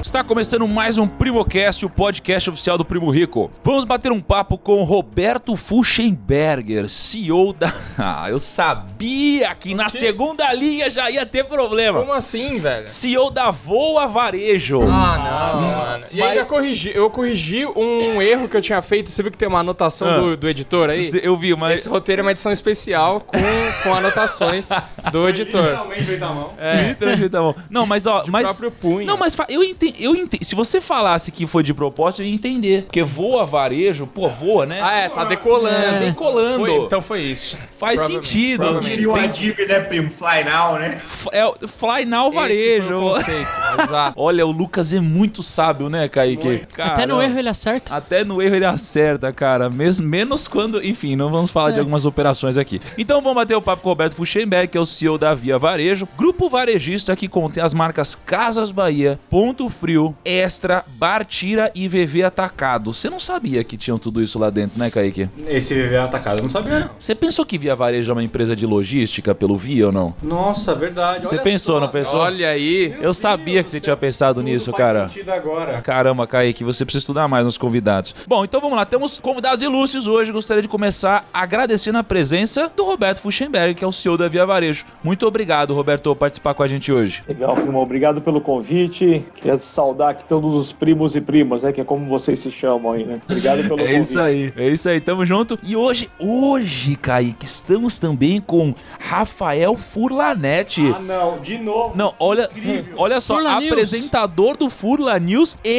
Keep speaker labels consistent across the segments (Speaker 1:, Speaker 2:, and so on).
Speaker 1: Está começando mais um Primocast, o podcast oficial do Primo Rico. Vamos bater um papo com Roberto Fuchenberger, CEO da. Ah, eu sabia que na segunda linha já ia ter problema.
Speaker 2: Como assim, velho?
Speaker 1: CEO da Voa Varejo.
Speaker 2: Ah, não, mano. E
Speaker 1: Mas-
Speaker 2: ainda corrigi, eu corrigi um erro que eu tinha feito. Você viu que tem uma anotação
Speaker 1: Ah.
Speaker 2: do, do editor aí?
Speaker 1: Eu vi, mas.
Speaker 2: Esse roteiro é uma edição especial com, com anotações do editor.
Speaker 3: Realmente veio da mão.
Speaker 2: É,
Speaker 1: Literalmente tá bom. Não, mas ó,
Speaker 2: de
Speaker 1: mas.
Speaker 2: próprio punho.
Speaker 1: Não, mas eu entendi, eu ente- Se você falasse que foi de propósito, eu ia entender. Porque voa varejo, pô, voa, né?
Speaker 2: Ah, é, tá decolando.
Speaker 1: Tá decolando.
Speaker 2: Foi- então foi isso.
Speaker 1: Faz
Speaker 2: Provavelmente,
Speaker 1: sentido.
Speaker 2: provavelmente.
Speaker 3: Queria o
Speaker 1: Tem-
Speaker 3: Adib, né, primo? Fly now, né?
Speaker 1: F- É, o Fly Now
Speaker 2: Esse foi
Speaker 1: Varejo.
Speaker 2: o conceito, exato.
Speaker 1: Olha, o Lucas é muito sábio, né, Kaique? Cara,
Speaker 4: Até no erro ele acerta.
Speaker 1: Até no erro ele acerta, cara. Mes- menos quando. Enfim, não vamos falar de
Speaker 4: É.
Speaker 1: algumas operações aqui. Então vamos bater o papo com o Roberto Fuxenberg, que é o CEO da Via Varejo, grupo varejista que contém as marcas Casas Bahia, Ponto Frio, Extra, Bartira e VV Atacado. Você não sabia que tinham tudo isso lá dentro, né, Kaique?
Speaker 3: Esse VV atacado, eu não sabia, não.
Speaker 1: Você pensou que Via Varejo é uma empresa de logística pelo Via ou não?
Speaker 3: Nossa, verdade.
Speaker 1: Você pensou,
Speaker 3: só.
Speaker 1: não pensou?
Speaker 2: Olha aí.
Speaker 1: Eu sabia que você tinha pensado nisso,
Speaker 3: faz
Speaker 1: cara.
Speaker 3: sentido agora.
Speaker 1: Caramba, Kaique, você precisa estudar mais nos convidados. Bom, então vamos lá. Temos convidados ilustres hoje. Gostaria de começar agradecendo a presença do Roberto Fuxenberg, que é o CEO da Via Varejo. Muito obrigado, Roberto, por participar com a gente hoje.
Speaker 5: Legal, primo. Obrigado pelo convite. Queria saudar aqui todos os primos e primas, né? Que é como vocês se chamam aí, né? Obrigado pelo
Speaker 1: É
Speaker 5: convite.
Speaker 1: isso aí, é isso aí, tamo junto. E hoje, hoje, Kaique, estamos também com Rafael Furlanete.
Speaker 3: Ah, não, de novo.
Speaker 1: Não, olha, olha só,
Speaker 4: Furla News.
Speaker 1: apresentador do Furla News e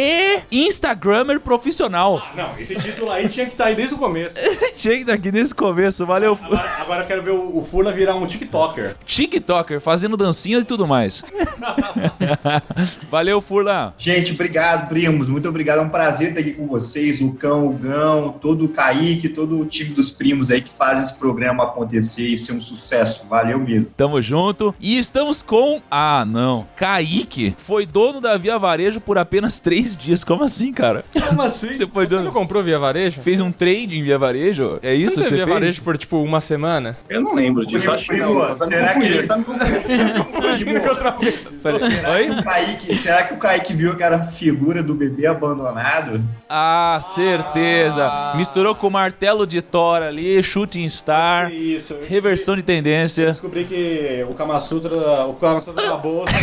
Speaker 1: Instagrammer profissional.
Speaker 3: Não, esse título aí tinha que estar aí desde o começo.
Speaker 1: Chega aqui nesse começo, valeu.
Speaker 3: Agora, agora eu quero ver o, o Furla virar um TikToker.
Speaker 1: TikToker, fazendo dancinhas e tudo mais. Valeu, Furla.
Speaker 6: Gente, obrigado, primos. Muito obrigado. É um prazer estar aqui com vocês, Lucão, o Gão, todo o Kaique, todo o time dos primos aí que faz esse programa acontecer e ser um sucesso. Valeu mesmo.
Speaker 1: Tamo junto. E estamos com. Ah, não. Kaique foi dono da Via Varejo por apenas três dias. Como assim, cara?
Speaker 3: Como assim?
Speaker 1: Você foi
Speaker 2: Você não
Speaker 1: dono.
Speaker 2: comprou via varejo?
Speaker 1: Fez um trade em Via Varejo? É isso
Speaker 2: você não
Speaker 1: que você
Speaker 2: via
Speaker 1: fez?
Speaker 2: varejo por tipo uma semana?
Speaker 3: Eu não lembro disso.
Speaker 6: Primo,
Speaker 3: Acho que não. Tá
Speaker 6: será que-
Speaker 3: confundindo, tá me confundindo.
Speaker 2: Imagina que outra vez.
Speaker 1: Oi?
Speaker 6: O Kaique, será que o Kaique viu que era a figura do bebê abandonado?
Speaker 1: Ah, certeza. Misturou com martelo de Thor ali, Shooting Star,
Speaker 3: Isso. eu
Speaker 1: reversão de tendência.
Speaker 3: Descobri que o Kama Sutra, o Kama Sutra da bolsa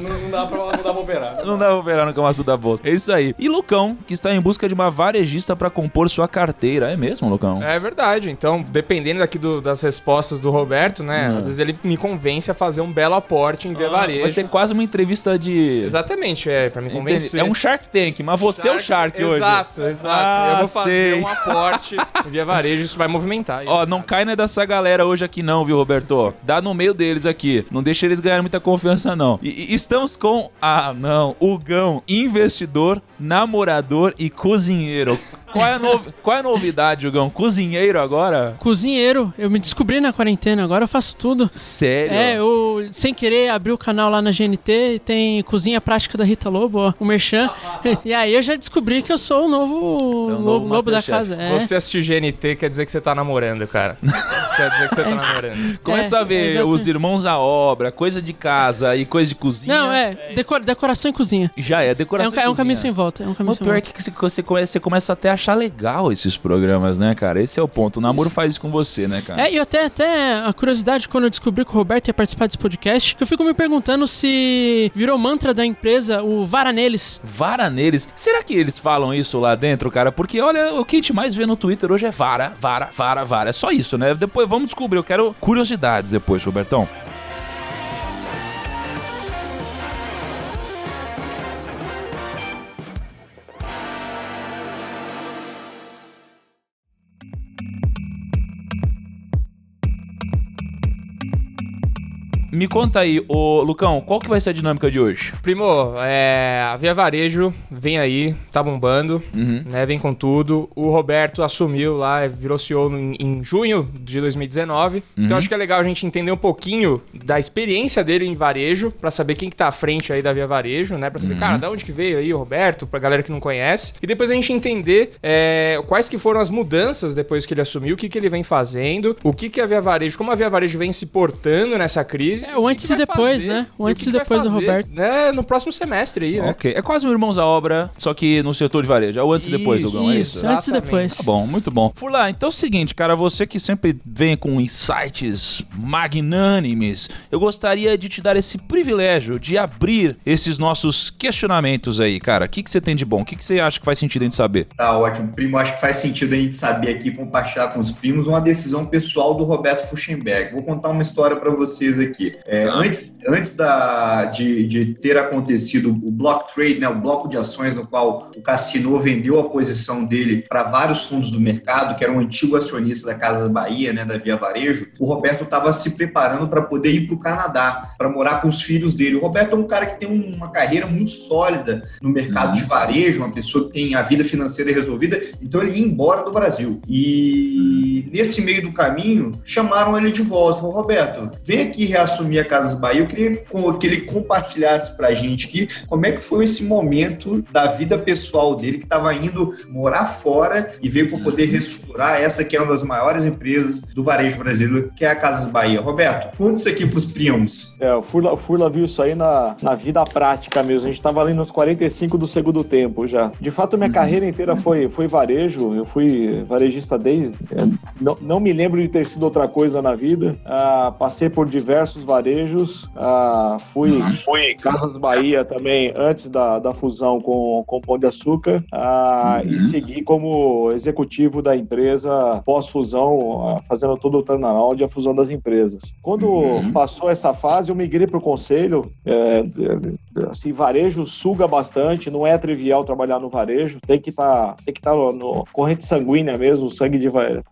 Speaker 3: não, não dá pra, não dá pra operar.
Speaker 1: Não dá pra operar no Camaço da Bolsa. É isso aí. E Lucão, que está em busca de uma varejista pra compor sua carteira. É mesmo, Lucão?
Speaker 2: É verdade. Então, dependendo daqui do- das respostas do Roberto, né?
Speaker 1: Hum.
Speaker 2: Às vezes ele me convence a fazer um belo aporte em via varejo.
Speaker 1: Vai ser quase uma entrevista de.
Speaker 2: Exatamente, é, pra me
Speaker 1: Entendi.
Speaker 2: convencer.
Speaker 1: É um Shark Tank, mas você é o Shark hoje.
Speaker 2: Exato, exato.
Speaker 1: Ah,
Speaker 2: eu vou fazer
Speaker 1: sei.
Speaker 2: um aporte em via varejo, isso vai movimentar.
Speaker 1: Ó, não cai né, dessa galera hoje aqui não, viu, Roberto? Dá no meio deles aqui. Não deixa eles ganharem muita confiança, não. E, e estamos com... Ah, não. O Gão, investidor, namorador e cozinheiro. Qual é a, novi- Qual é a novidade, Gão? Cozinheiro agora?
Speaker 4: Cozinheiro, eu me descobri na quarentena, agora eu faço tudo.
Speaker 1: Sério?
Speaker 4: É, eu sem querer abri o canal lá na GNT e tem Cozinha Prática da Rita Lobo, ó, o Merchan. e aí eu já descobri que eu sou o novo,
Speaker 1: É o novo
Speaker 4: lobo, da casa. É.
Speaker 2: Você assistir GNT quer dizer que você tá namorando, cara. quer dizer que você tá namorando.
Speaker 1: Começa
Speaker 4: É,
Speaker 1: a ver os irmãos à obra, coisa de casa e coisa de cozinha.
Speaker 4: Não, é, decora- decoração e cozinha.
Speaker 1: Já é,
Speaker 4: É um,
Speaker 1: decoração
Speaker 4: ca- é um
Speaker 1: e
Speaker 4: caminho
Speaker 1: cozinha.
Speaker 4: sem volta. É um caminho
Speaker 1: O
Speaker 4: sem
Speaker 1: pior é
Speaker 4: volta.
Speaker 1: que você- você começa, você começa até a achar legal esses programas, né, cara? Esse é o ponto. O namoro faz isso com você, né, cara?
Speaker 4: É, e até, até a curiosidade, quando eu descobri que o Roberto ia participar desse podcast, que eu fico me perguntando se virou mantra da empresa o vara neles.
Speaker 1: Vara neles. Será que eles falam isso lá dentro, cara? Porque olha, o que a gente mais vê no Twitter hoje é vara, vara, vara, vara. É só isso, né? Depois vamos descobrir. Eu quero curiosidades depois, Robertão. Me conta aí, ô Lucão, qual que vai ser a dinâmica de hoje?
Speaker 2: Primo, é, a Via Varejo vem aí, tá bombando,
Speaker 1: Uhum.
Speaker 2: né? Vem com tudo. O Roberto assumiu lá, virou CEO em, em junho de 2019. Então acho que é legal a gente entender um pouquinho da experiência dele em varejo, pra saber quem que tá à frente aí da Via Varejo, né? Pra saber, cara, da onde que veio aí o Roberto, pra galera que não conhece. E depois a gente entender é, quais que foram as mudanças depois que ele assumiu, o que que ele vem fazendo, o que que a Via Varejo, como a Via Varejo vem se portando nessa crise.
Speaker 4: É, o antes
Speaker 2: que
Speaker 4: e depois,
Speaker 2: fazer,
Speaker 4: né? O
Speaker 2: e
Speaker 4: antes e
Speaker 2: que vai
Speaker 4: depois do Roberto.
Speaker 2: né, no próximo semestre aí, né?
Speaker 1: Ok. É quase um Irmãos à Obra, só que no setor de varejo. É o antes e depois,
Speaker 2: Isso,
Speaker 1: Lugão, é
Speaker 4: Isso,
Speaker 1: isso?
Speaker 4: antes e
Speaker 2: Exatamente.
Speaker 4: depois.
Speaker 1: Tá bom, muito bom. Furlan, então é o seguinte, cara, você que sempre vem com insights magnânimes, eu gostaria de te dar esse privilégio de abrir esses nossos questionamentos aí, cara. O que, que você tem de bom? O que, que você acha que faz sentido a gente saber?
Speaker 6: Tá ótimo. Primo, acho que faz sentido a gente saber aqui, compartilhar com os primos, uma decisão pessoal do Roberto Fuchsenberg. Vou contar uma história para vocês aqui. É, antes antes da, de, de ter acontecido o block trade, né, o bloco de ações no qual o Cassino vendeu a posição dele para vários fundos do mercado, que era um antigo acionista da Casas Bahia, né, da Via Varejo, o Roberto estava se preparando para poder ir para o Canadá, para morar com os filhos dele. O Roberto é um cara que tem uma carreira muito sólida no mercado de varejo, uma pessoa que tem a vida financeira resolvida, então ele ia embora do Brasil. E nesse meio do caminho, chamaram ele de volta. Falou, Roberto, vem aqui reassumir a Casas Bahia. Eu queria que ele compartilhasse pra gente aqui como é que foi esse momento da vida pessoal dele, que estava indo morar fora e veio para poder reestruturar essa que é uma das maiores empresas do varejo brasileiro, que é a Casas Bahia. Roberto, conta isso aqui pros primos.
Speaker 5: É, o Furla, o Furla viu isso aí na, na vida prática mesmo. A gente tava ali nos 45 do segundo tempo já. De fato, minha carreira inteira foi, foi varejo. Eu fui varejista desde. é, Não, não me lembro de ter sido outra coisa na vida. Ah, passei por diversos varejos. Ah, fui, fui Casas Bahia também antes da, da fusão com, com Pão de Açúcar. Ah, E segui como executivo da empresa pós-fusão, fazendo todo o turnaround e a fusão das empresas. Quando passou essa fase, eu migrei para o conselho. É, é, assim, varejo suga bastante, não é trivial trabalhar no varejo, tem que estar tem que tá no, no corrente sanguínea mesmo, sangue de,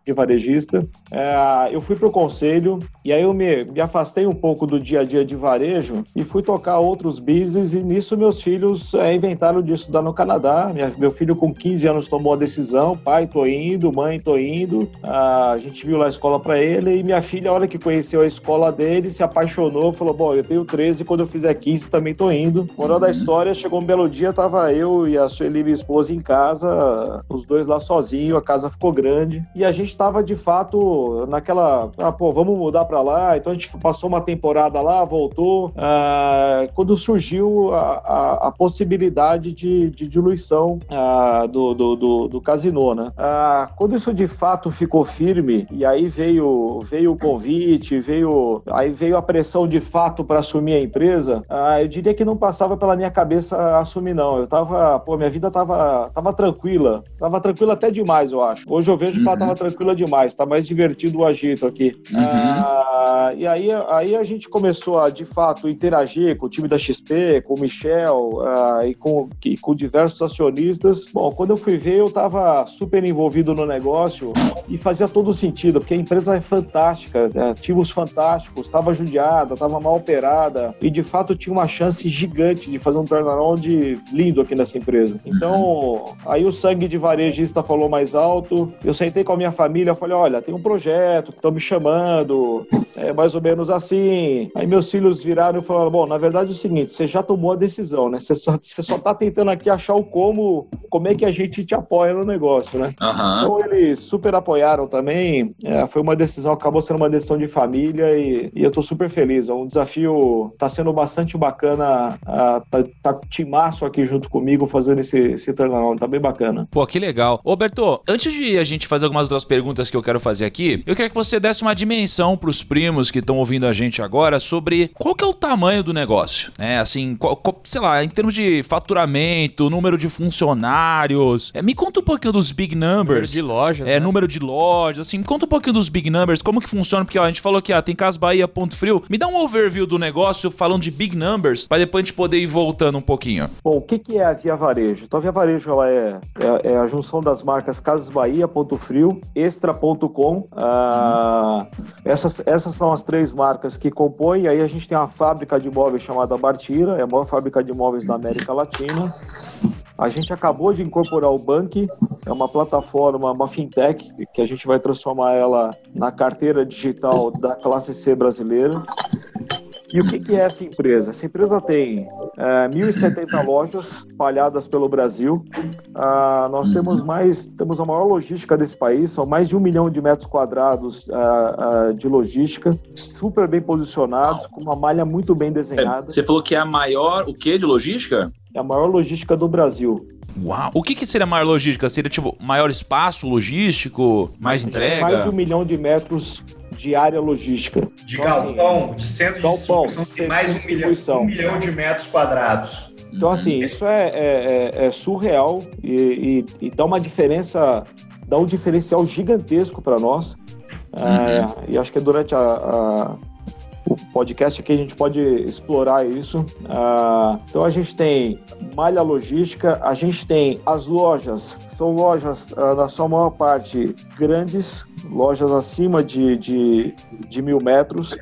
Speaker 5: de varejista. É, eu fui para o conselho e aí eu me, me afastei um pouco do dia a dia de varejo e fui tocar outros business e nisso meus filhos é, inventaram de estudar no Canadá. Minha- meu filho com 15 anos tomou a decisão, pai, tô indo, mãe, tô indo. Ah, a gente viu lá a escola para ele e minha filha, a hora que conheceu a escola dele, se apaixonou, falou, bom, eu tenho 13, quando eu fizer 15 também tô indo. Moral da história, chegou um belo dia, tava eu e a Sueli, minha esposa, em casa, os dois lá sozinhos, a casa ficou grande. E a gente tava, de fato, naquela, ah, pô, vamos mudar para lá. Então a gente passou uma temporada lá, voltou. Ah, quando surgiu a, a- a possibilidade de, de diluição ah, do, do, do, do casino, né? Ah, quando isso de fato ficou firme, e aí veio, veio o convite, veio, aí veio a pressão de fato para assumir a empresa, eu diria que não passava pela minha cabeça assumir, não. Eu tava, pô, minha vida tava, tava tranquila. Tava tranquila até demais, eu acho. Hoje eu vejo que ela tava tranquila demais, tá mais divertido o agito aqui. Ah, e aí, aí a gente começou a, de fato, interagir com o time da XP, com o Michel ah, e, com, e com diversos acionistas. Bom, quando eu fui ver, eu tava super envolvido no negócio e fazia todo sentido, porque a empresa é fantástica, né? ativos fantásticos, estava judiada, estava mal operada e de fato tinha uma chance gigante de fazer um turnaround lindo aqui nessa empresa. Então, aí o sangue de varejista falou mais alto. Eu sentei com a minha família, falei: olha, tem um projeto, estão me chamando, é mais ou menos assim. Aí meus filhos viraram e falaram: bom, na verdade é o seguinte, você já tomou a decisão, né? Você só, você só tá tentando aqui achar o como, como é que a gente te apoia no negócio, né?
Speaker 1: Aham.
Speaker 5: Então eles super apoiaram também. É, foi uma decisão, acabou sendo uma decisão de família e, e eu tô super feliz. É um desafio, tá sendo bastante bacana. ah, tá, tá timaço aqui junto comigo fazendo esse, esse turnaround, tá bem bacana.
Speaker 1: Pô, que legal. Ô, Berto, antes de a gente fazer algumas outras perguntas que eu quero fazer aqui, eu queria que você desse uma dimensão pros primos que estão ouvindo a gente agora sobre qual que é o tamanho do negócio, né? Assim, qual- qual- sei lá, em termos de faturamento, número de funcionários. É, me conta um pouquinho dos big numbers.
Speaker 2: de lojas,
Speaker 1: É,
Speaker 2: né?
Speaker 1: número de lojas, assim, me conta um pouquinho dos big numbers, como que funciona, porque ó, a gente falou que ah, tem Casa Bahia, Ponto Frio. Me dá um overview do negócio falando de big numbers, pra depois a gente poder ir voltando um pouquinho.
Speaker 5: Bom, o que, que é a Via Varejo? Então, a Via Varejo ela é, é, é a junção das marcas Casas Bahia, Ponto Frio, Extra.com. Ah, essas, essas são as três marcas que compõe, aí a gente tem uma fábrica de móveis chamada Bartira, é a maior fábrica de móveis da América Latina. A gente acabou de incorporar o Bank, é uma plataforma, uma fintech, que a gente vai transformar ela na carteira digital da classe C brasileira. E o que, que é essa empresa? Essa empresa tem é, 1.070 lojas espalhadas pelo Brasil. Ah, nós temos mais, temos a maior logística desse país, são mais de um milhão de metros quadrados ah, ah, de logística, super bem posicionados, com uma malha muito bem desenhada.
Speaker 1: Você falou que é a maior, o que de logística?
Speaker 5: É a maior logística do Brasil.
Speaker 1: Uau! O que, que seria maior logística? Seria tipo maior espaço logístico, mais entrega?
Speaker 5: Mais de um milhão de metros de área logística.
Speaker 6: De então, galpão, assim, de centro
Speaker 5: galpão,
Speaker 6: de distribuição, tem mais um milhão, um milhão de metros quadrados.
Speaker 5: Então, assim, isso é, é, é, é surreal e, e, e, dá uma diferença, dá um diferencial gigantesco para nós. Uhum. É, e acho que durante a, a o podcast aqui a gente pode explorar isso. Uh, então a gente tem malha logística, a gente tem as lojas, são lojas uh, na sua maior parte grandes, lojas acima de, de, de mil metros.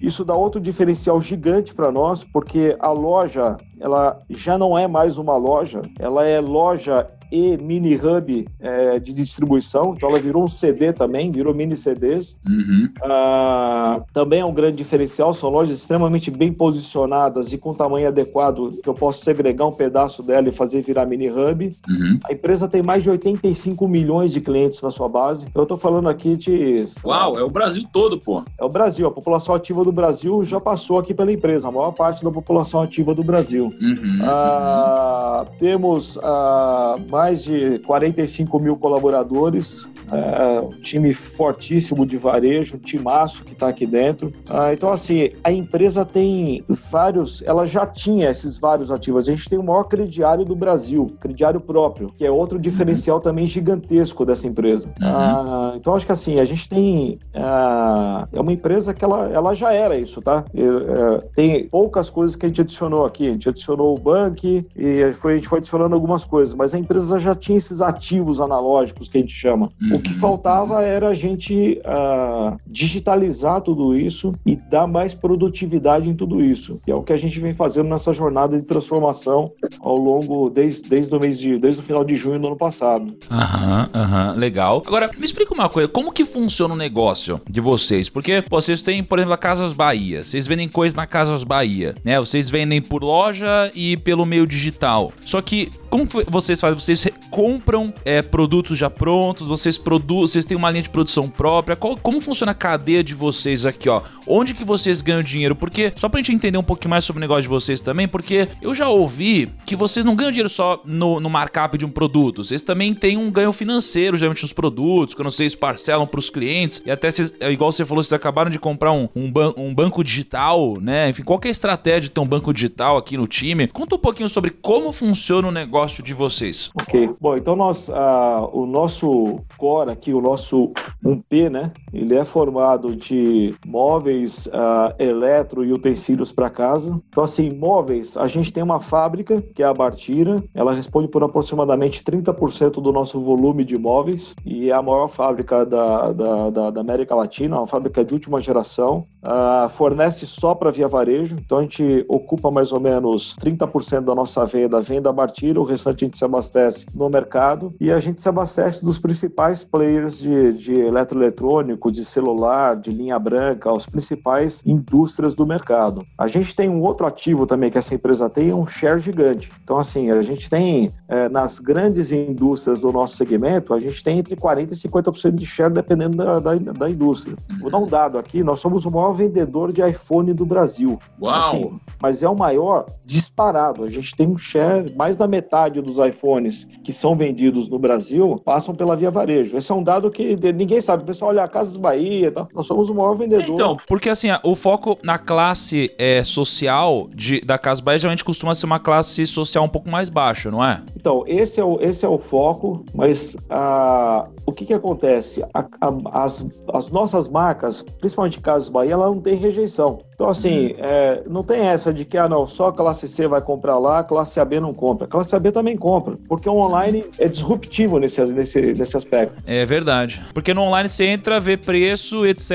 Speaker 5: Isso dá outro diferencial gigante para nós, porque a loja ela já não é mais uma loja, ela é loja e mini hub é, de distribuição, então ela virou um CD também, virou mini CDs. Uhum. Ah, também é um grande diferencial, são lojas extremamente bem posicionadas e com tamanho adequado, que eu posso segregar um pedaço dela e fazer virar mini hub. Uhum. A empresa tem mais de 85 milhões de clientes na sua base. Eu estou falando aqui de.
Speaker 1: Uau, é o Brasil todo, pô.
Speaker 5: É o Brasil, a população ativa do Brasil já passou aqui pela empresa, a maior parte da população ativa do Brasil. Uhum. Ah, temos ah, mais de 45 mil colaboradores, é, um time fortíssimo de varejo, um timaço que está aqui dentro. Ah, então, assim, a empresa tem vários, ela já tinha esses vários ativos. A gente tem o maior crediário do Brasil, crediário próprio, que é outro diferencial também gigantesco dessa empresa. Ah, então, acho que assim, a gente tem. Ah, é uma empresa que ela, ela já era isso, tá? É, tem poucas coisas que a gente adicionou aqui. A gente adicionou o Bank e foi, a gente foi adicionando algumas coisas, mas a empresa já tinha esses ativos analógicos que a gente chama. O que faltava era a gente uh, digitalizar tudo isso e dar mais produtividade em tudo isso, que é o que a gente vem fazendo nessa jornada de transformação ao longo desde, desde o mês de desde o final de junho do ano passado.
Speaker 1: Aham, aham, legal. Agora, me explica uma coisa, como que funciona o negócio de vocês? Porque vocês têm, por exemplo, a Casas Bahia, vocês vendem coisas na Casas Bahia, né? Vocês vendem por loja e pelo meio digital. Só que como vocês fazem? Vocês compram é, produtos já prontos? Vocês produzem? Vocês têm uma linha de produção própria? Qual, como funciona a cadeia de vocês aqui, ó? Onde que vocês ganham dinheiro? Porque só pra gente entender um pouquinho mais sobre o negócio de vocês também, porque eu já ouvi que vocês não ganham dinheiro só no, no markup de um produto. Vocês também têm um ganho financeiro, geralmente nos produtos, quando vocês parcelam para os clientes e até vocês, é igual você falou, vocês acabaram de comprar um, um, ban um banco digital, né? Enfim, qual é a estratégia de ter um banco digital aqui no time? Conta um pouquinho sobre como funciona o negócio de vocês?
Speaker 5: Ok. Bom, então nós, uh, o nosso core aqui, o nosso 1P, né? Ele é formado de móveis, uh, eletro e utensílios para casa. Então, assim, móveis, a gente tem uma fábrica, que é a Bartira. Ela responde por aproximadamente 30% do nosso volume de móveis e é a maior fábrica da, da, da, da América Latina, uma fábrica de última geração. Uh, fornece só para via varejo, então a gente ocupa mais ou menos 30% da nossa venda, venda Bartira, o restante a gente se abastece no mercado e a gente se abastece dos principais players de, de eletroeletrônico, de celular, de linha branca, as principais indústrias do mercado. A gente tem um outro ativo também que essa empresa tem, é um share gigante. Então, assim, a gente tem é, nas grandes indústrias do nosso segmento, a gente tem entre 40% e 50% de share dependendo da, da, da, indústria. Vou dar um dado aqui, nós somos o maior vendedor de iPhone do Brasil.
Speaker 1: Uau! Assim,
Speaker 5: mas é o maior disparado. A gente tem um share mais da metade dos iPhones que são vendidos no Brasil passam pela Via Varejo. Esse é um dado que ninguém sabe. O pessoal olha, Casas Bahia, tá? nós somos o maior vendedor.
Speaker 1: Então, porque assim, o foco na classe é, social de, da Casas Bahia geralmente costuma ser uma classe social um pouco mais baixa, não é?
Speaker 5: Então, esse é o, esse é o foco, mas ah, o que que acontece? A, a, as, as nossas marcas, principalmente Casas Bahia, ela não tem rejeição. Então, assim, é, não tem essa de que, ah, não, só a classe C vai comprar lá, a classe AB não compra. A classe AB também compra, porque o online é disruptivo nesse, nesse, nesse aspecto.
Speaker 1: É verdade. Porque no online você entra, vê preço, etc.,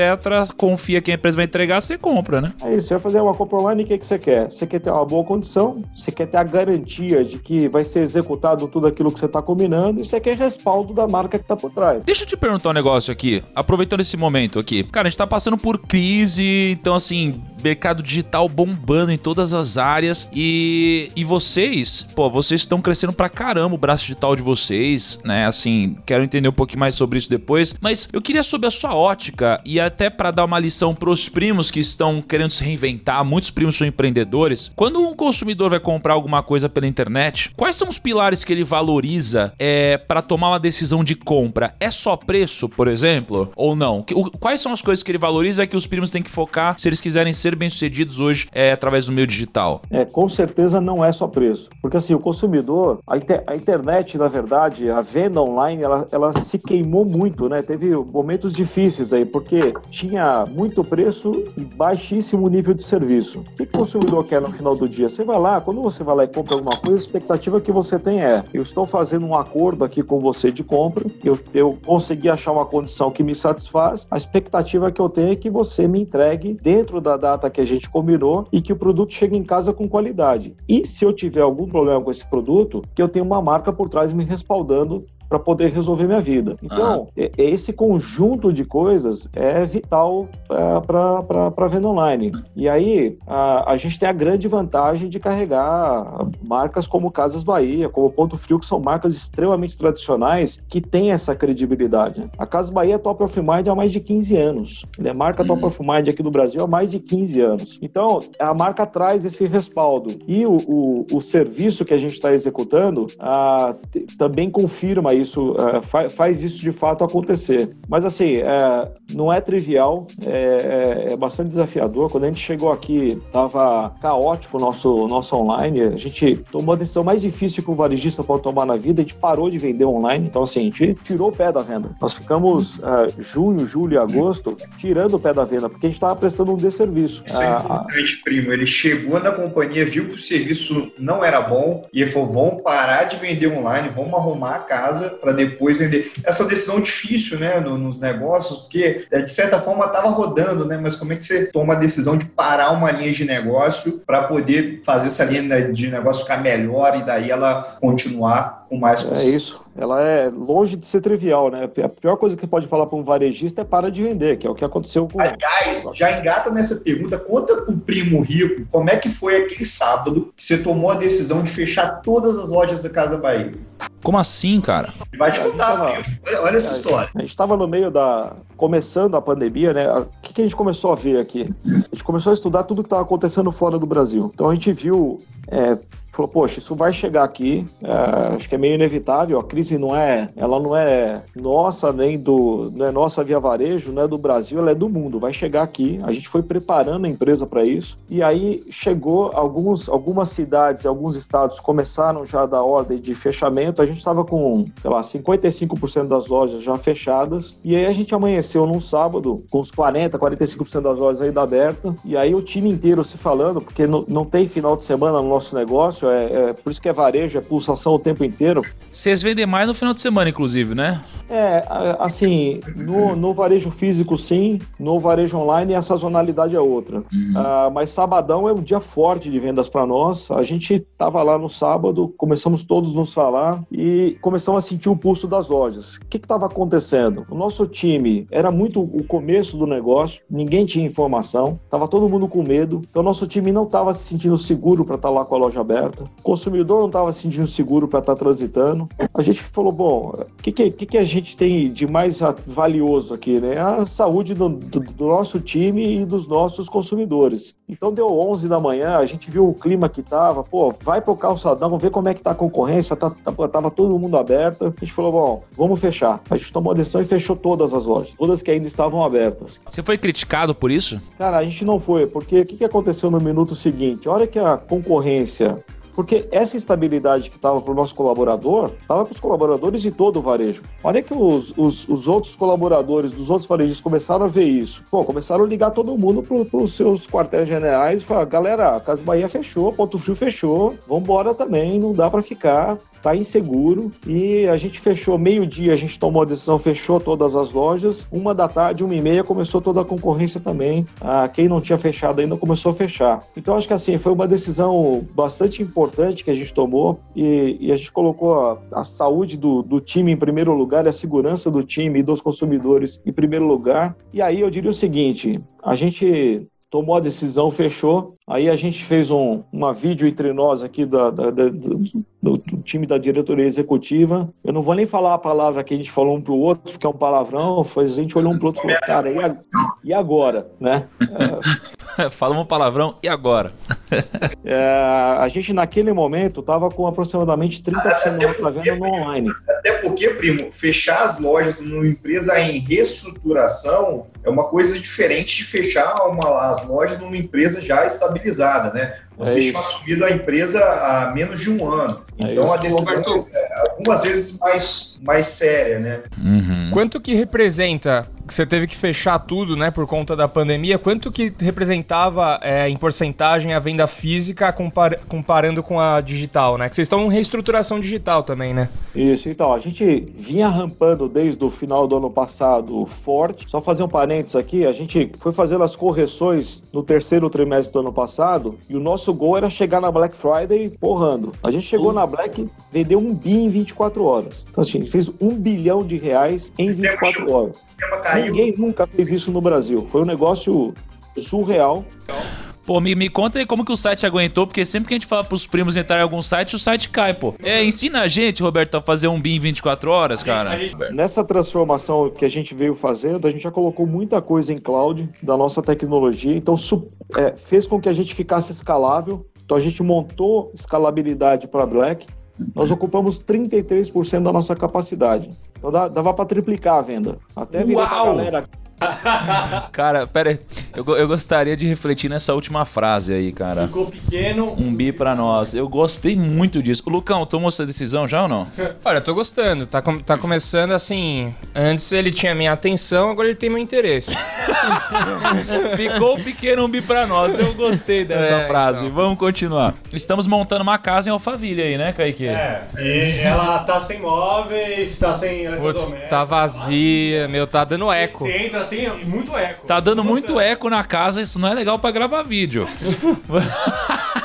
Speaker 1: confia que a empresa vai entregar, você compra, né?
Speaker 5: É isso, você vai fazer uma compra online, o que, que você quer? Você quer ter uma boa condição, você quer ter a garantia de que vai ser executado tudo aquilo que você está combinando e você quer respaldo da marca que está por trás.
Speaker 1: Deixa eu te perguntar um negócio aqui, aproveitando esse momento aqui. Cara, a gente tá passando por crise, então assim, mercado digital bombando em todas as áreas e, e vocês, pô, vocês estão crescendo pra caramba o braço digital de vocês, né? Assim, quero entender um pouquinho mais sobre isso depois, mas eu queria sobre a sua ótica e até para dar uma lição pros primos que estão querendo se reinventar, muitos primos são empreendedores. Quando um consumidor vai comprar alguma coisa pela internet, quais são os pilares que ele valoriza é, para tomar uma decisão de compra? É só preço, por exemplo, ou não? Quais são as coisas que ele valoriza que os primos têm que focar se eles quiserem ser bem-sucedidos hoje é, através do meio digital?
Speaker 5: É, com certeza não é só preço. Porque assim, o consumidor, a, inter, a internet, na verdade, a venda online, ela, ela se queimou muito, né? Teve momentos difíceis aí, porque tinha muito preço e baixíssimo nível de serviço. O que o consumidor quer no final do dia? Você vai lá, quando você vai lá e compra alguma coisa, a expectativa que você tem é: eu estou fazendo um acordo aqui com você de compra, eu, eu consegui achar uma condição que me satisfaz, a expectativa que eu tenho é que você me entregue dentro da data que a gente combinou e que o produto chegue em casa com qualidade. E se eu tiver algum problema com esse produto, que eu tenha uma marca por trás me respaldando para poder resolver minha vida. Então, é, é esse conjunto de coisas é vital é, para venda online. E aí, a, a, gente tem a grande vantagem de carregar marcas como Casas Bahia, como Ponto Frio, que são marcas extremamente tradicionais que têm essa credibilidade. A Casas Bahia é top of mind há mais de 15 anos. Ele é marca top of mind aqui do Brasil há mais de 15 anos. Então, a marca traz esse respaldo. E o, o, o serviço que a gente está executando a, também confirma isso, uh, fa faz isso de fato acontecer. Mas assim, uh, não é trivial, é, é, é, bastante desafiador. Quando a gente chegou aqui, estava caótico o nosso, nosso online. A gente tomou a decisão mais difícil que o varejista pode tomar na vida, a gente parou de vender online. Então, assim, a gente tirou o pé da venda. Nós ficamos uh, junho, julho e agosto tirando o pé da venda, porque a gente estava prestando um desserviço.
Speaker 6: Isso é importante, primo. Ele chegou na companhia, viu que o serviço não era bom e ele falou: vamos parar de vender online, vamos arrumar a casa casa para depois vender. Essa decisão difícil, né, no, nos negócios, porque é, de certa forma estava rodando, né? Mas como é que você toma a decisão de parar uma linha de negócio para poder fazer essa linha de negócio ficar melhor e daí ela continuar com mais
Speaker 5: É isso ela é longe de ser trivial, né? A pior coisa que você pode falar para um varejista é para de vender, que é o que aconteceu com.
Speaker 6: Aliás, já engata nessa pergunta, conta para o primo rico como é que foi aquele sábado que você tomou a decisão de fechar todas as lojas da Casa Bahia.
Speaker 1: Como assim, cara?
Speaker 6: Vai te contar, tava... olha, olha essa história.
Speaker 5: A gente estava no meio da. começando a pandemia, né? O que, que a gente começou a ver aqui? A gente começou a estudar tudo que estava acontecendo fora do Brasil. Então a gente viu. É, falou, poxa, isso vai chegar aqui, é, acho que é meio inevitável, a crise não é, ela não é nossa, nem do, não é nossa via varejo, não é do Brasil, ela é do mundo, vai chegar aqui, a gente foi preparando a empresa para isso, e aí chegou alguns, algumas cidades, alguns estados começaram já da ordem de fechamento, a gente estava com, sei lá, 55% das lojas já fechadas, e aí a gente amanheceu num sábado com uns 40, 45% das lojas ainda abertas, e aí o time inteiro se falando, porque não, não tem final de semana no nosso negócio, é, é, por isso que é varejo, é pulsação o tempo inteiro.
Speaker 1: Vocês vendem mais no final de semana, inclusive, né?
Speaker 5: É, assim, no, no varejo físico sim, no varejo online a sazonalidade é outra. Uhum. Uh, mas sabadão é um dia forte de vendas para nós. A gente tava lá no sábado, começamos todos a nos falar e começamos a sentir o pulso das lojas. O que estava acontecendo? O nosso time era muito o começo do negócio, ninguém tinha informação, tava todo mundo com medo, então nosso time não estava se sentindo seguro para estar tá lá com a loja aberta, o consumidor não estava se sentindo seguro para estar tá transitando. A gente falou, bom, o que, que, que, a gente tem de mais valioso aqui, né? A saúde do, do, do, nosso time e dos nossos consumidores. Então deu 11 da manhã, a gente viu o clima que tava, pô, vai pro calçadão, ver como é que tá a concorrência, tá, tá, tava todo mundo aberto. A gente falou, bom, vamos fechar. A gente tomou a decisão e fechou todas as lojas, todas que ainda estavam abertas.
Speaker 1: Você foi criticado por isso?
Speaker 5: Cara, a gente não foi, porque o que, que aconteceu no minuto seguinte? A hora que a concorrência Porque essa estabilidade que estava para o nosso colaborador, estava para os colaboradores de todo o varejo. Olha que os, os, os outros colaboradores dos outros varejos começaram a ver isso. Pô, começaram a ligar todo mundo para os seus quartéis generais e falar, galera, a Casa Bahia fechou, Ponto Frio fechou, vambora também, não dá para ficar, tá inseguro. E a gente fechou meio-dia, a gente tomou a decisão, fechou todas as lojas. Uma da tarde, uma e meia, começou toda a concorrência também. Ah, quem não tinha fechado ainda começou a fechar. Então acho que assim, foi uma decisão bastante importante que a gente tomou e, e a gente colocou a, a saúde do, do, time em primeiro lugar, a segurança do time e dos consumidores em primeiro lugar. E aí eu diria o seguinte: a gente tomou a decisão, fechou. Aí a gente fez um, uma vídeo entre nós aqui da, da, da, do, do, time da diretoria executiva. Eu não vou nem falar a palavra que a gente falou um para o outro, porque é um palavrão. Foi, a gente olhou um para o outro e falou, cara, e, e agora? Né?
Speaker 1: Fala um palavrão, e agora?
Speaker 5: é, a gente, naquele momento, estava com aproximadamente 30% da nossa venda no online.
Speaker 6: Até porque, primo, fechar as lojas numa empresa em reestruturação é uma coisa diferente de fechar uma, as lojas numa empresa já estabilizada, né? Vocês é tinham assumido a empresa há menos de um ano. É então a decisão Roberto... é algumas vezes mais, mais séria, né?
Speaker 2: Uhum. Quanto que representa você teve que fechar tudo, né, por conta da pandemia? Quanto que representava é, em porcentagem a venda física compar comparando com a digital, né? Que vocês estão em reestruturação digital também, né?
Speaker 5: Isso, então, a gente vinha rampando desde o final do ano passado forte. Só fazer um parênteses aqui, a gente foi fazendo as correções no terceiro trimestre do ano passado e o nosso gol era chegar na Black Friday porrando. A gente chegou Ufa. na Black, vendeu um bi em 24 horas. Então, assim, a gente fez um bilhão de reais em 24 horas. Ninguém nunca fez isso no Brasil. Foi um negócio surreal.
Speaker 1: Pô, me, me conta aí como que o site aguentou, porque sempre que a gente fala pros primos entrarem em algum site, o site cai, pô. É, ensina a gente, Roberto, a fazer um BIM em 24 horas, cara.
Speaker 5: Nessa transformação que a gente veio fazendo, a gente já colocou muita coisa em cloud da nossa tecnologia, então é, fez com que a gente ficasse escalável. Então a gente montou escalabilidade para Black. Nós ocupamos 33% da nossa capacidade. Então dava para triplicar a venda. Até virar pra galera
Speaker 1: cara, pera aí. Eu, eu gostaria de refletir nessa última frase aí, cara.
Speaker 3: Ficou pequeno.
Speaker 1: Um bi pra nós. Eu gostei muito disso. O Lucão, tomou essa decisão já ou não?
Speaker 2: Olha, eu tô gostando. Tá, com, tá começando assim. Antes ele tinha minha atenção, agora ele tem meu interesse.
Speaker 1: Ficou pequeno um bi pra nós. Eu gostei dessa é, frase. Então. Vamos continuar. Estamos montando uma casa em Alphaville aí, né, Kaique?
Speaker 3: É. E ela tá sem móveis, tá sem.
Speaker 2: Putz, tá vazia, meu, tá dando eco.
Speaker 3: Você entra assim, muito eco.
Speaker 1: Tá dando muito eco na casa, isso não é legal pra gravar vídeo.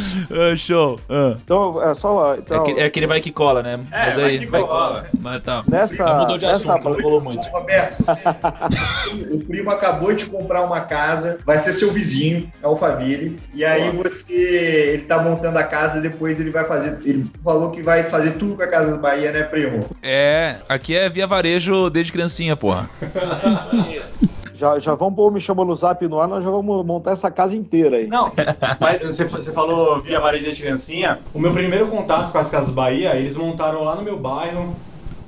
Speaker 1: ah, show. Ah.
Speaker 5: Então, é só. Então,
Speaker 1: é, que, é que ele vai que cola, né?
Speaker 3: É, Mas aí. Vai que cola.
Speaker 1: Mas tá.
Speaker 5: Nessa,
Speaker 1: mudou de
Speaker 5: nessa
Speaker 1: assunto, não colou muito.
Speaker 6: Roberto, o primo acabou de comprar uma casa, vai ser seu vizinho, Alphaville. E aí você. Ele tá montando a casa e depois ele vai fazer. Ele falou que vai fazer tudo com a Casa Bahia, né, primo?
Speaker 1: É, aqui é via varejo desde criancinha, porra.
Speaker 5: Já, já vamos pôr Me Chama no Zap no ar, nós já vamos montar essa casa inteira aí.
Speaker 3: Não, mas você, você falou via varejo de criancinha. O meu primeiro contato com as Casas Bahia, eles montaram lá no meu bairro.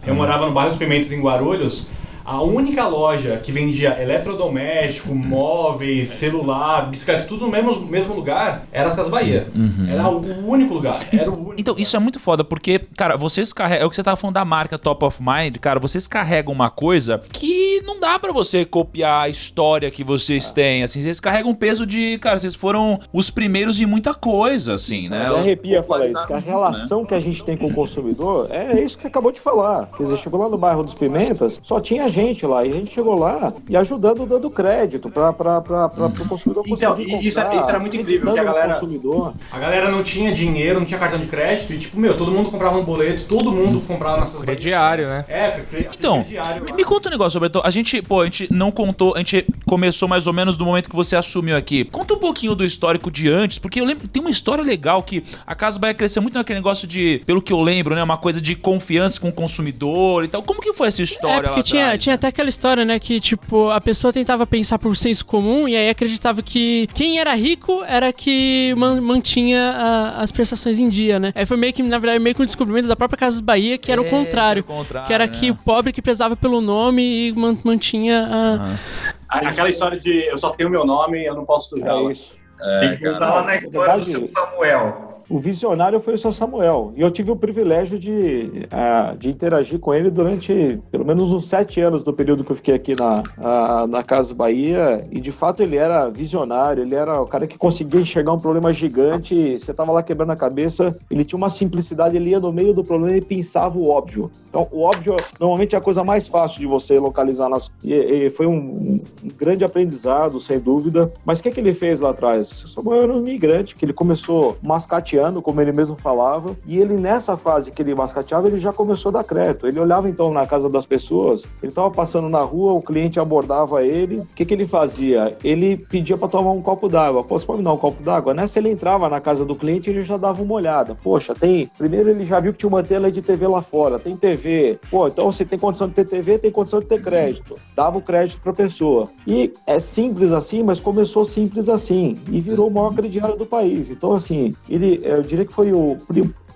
Speaker 3: Eu morava no bairro dos Pimentos, em Guarulhos. A única loja que vendia eletrodoméstico, móveis, celular, bicicleta, tudo no mesmo, mesmo lugar, era as Casas Bahia. Uhum. Era o único lugar. Era o único
Speaker 1: então, isso é muito foda, porque, cara, vocês carregam. É o que você tava falando da marca Top of Mind, cara, vocês carregam uma coisa que não dá para você copiar a história que vocês ah. têm. Assim, vocês carregam um peso de. Cara, vocês foram os primeiros de muita coisa, assim, né?
Speaker 5: Me arrepia falar isso, que a relação né? que a gente tem com o consumidor é isso que acabou de falar. Quer dizer, chegou lá no bairro dos Pimentas, só tinha gente lá. E a gente chegou lá e ajudando, dando crédito para o consumidor
Speaker 3: Então, isso, comprar, isso era muito incrível, porque a galera, consumidor. a galera não tinha dinheiro, não tinha cartão de crédito, e tipo, meu, todo mundo comprava um boleto, todo mundo comprava nas
Speaker 2: Crediário, né?
Speaker 3: É,
Speaker 1: Então, me, me conta um negócio, Roberto. A gente, pô, a gente não contou, a gente começou mais ou menos do momento que você assumiu aqui. Conta um pouquinho do histórico de antes, porque eu lembro, tem uma história legal que a casa vai crescer muito naquele negócio de, pelo que eu lembro, né, uma coisa de confiança com o consumidor e tal. Como que foi essa história é,
Speaker 4: porque tinha, atrás, tinha até aquela história, né, que, tipo, a pessoa tentava pensar por senso comum e aí acreditava que quem era rico era que mantinha a, as prestações em dia, né? Aí foi meio que, na verdade, meio que um descobrimento da própria Casas Bahia, que era é, o contrário. contrário que era né? que o pobre que prezava pelo nome e mantinha a... Uhum.
Speaker 3: Aquela história de eu só tenho meu nome e eu não posso sujar é
Speaker 6: isso. É, Tem que voltar lá na história do seu Samuel.
Speaker 5: O visionário foi o seu Samuel. E eu tive o privilégio de, uh, de interagir com ele durante pelo menos uns sete anos do período que eu fiquei aqui na, uh, na Casa Bahia. E de fato ele era visionário, ele era o cara que conseguia enxergar um problema gigante. Você tava lá quebrando a cabeça, ele tinha uma simplicidade, ele ia no meio do problema e pensava o óbvio. Então, o óbvio normalmente é a coisa mais fácil de você localizar. Nas... E, e foi um, um, grande aprendizado, sem dúvida. Mas o que, que ele fez lá atrás? Samuel era um imigrante, que ele começou mascateando, como ele mesmo falava, e ele, nessa fase que ele mascateava, ele já começou a dar crédito. Ele olhava então na casa das pessoas, ele estava passando na rua, o cliente abordava ele. O que, que ele fazia? Ele pedia para tomar um copo d'água. Posso pode me dar um copo d'água? Nessa ele entrava na casa do cliente ele já dava uma olhada. Poxa, tem. Primeiro ele já viu que tinha uma tela de TV lá fora, tem TV. Pô, então você tem condição de ter TV, tem condição de ter crédito. Dava o crédito para a pessoa. E é simples assim, mas começou simples assim e virou o maior crediário do país. Então, assim, ele, eu diria que foi o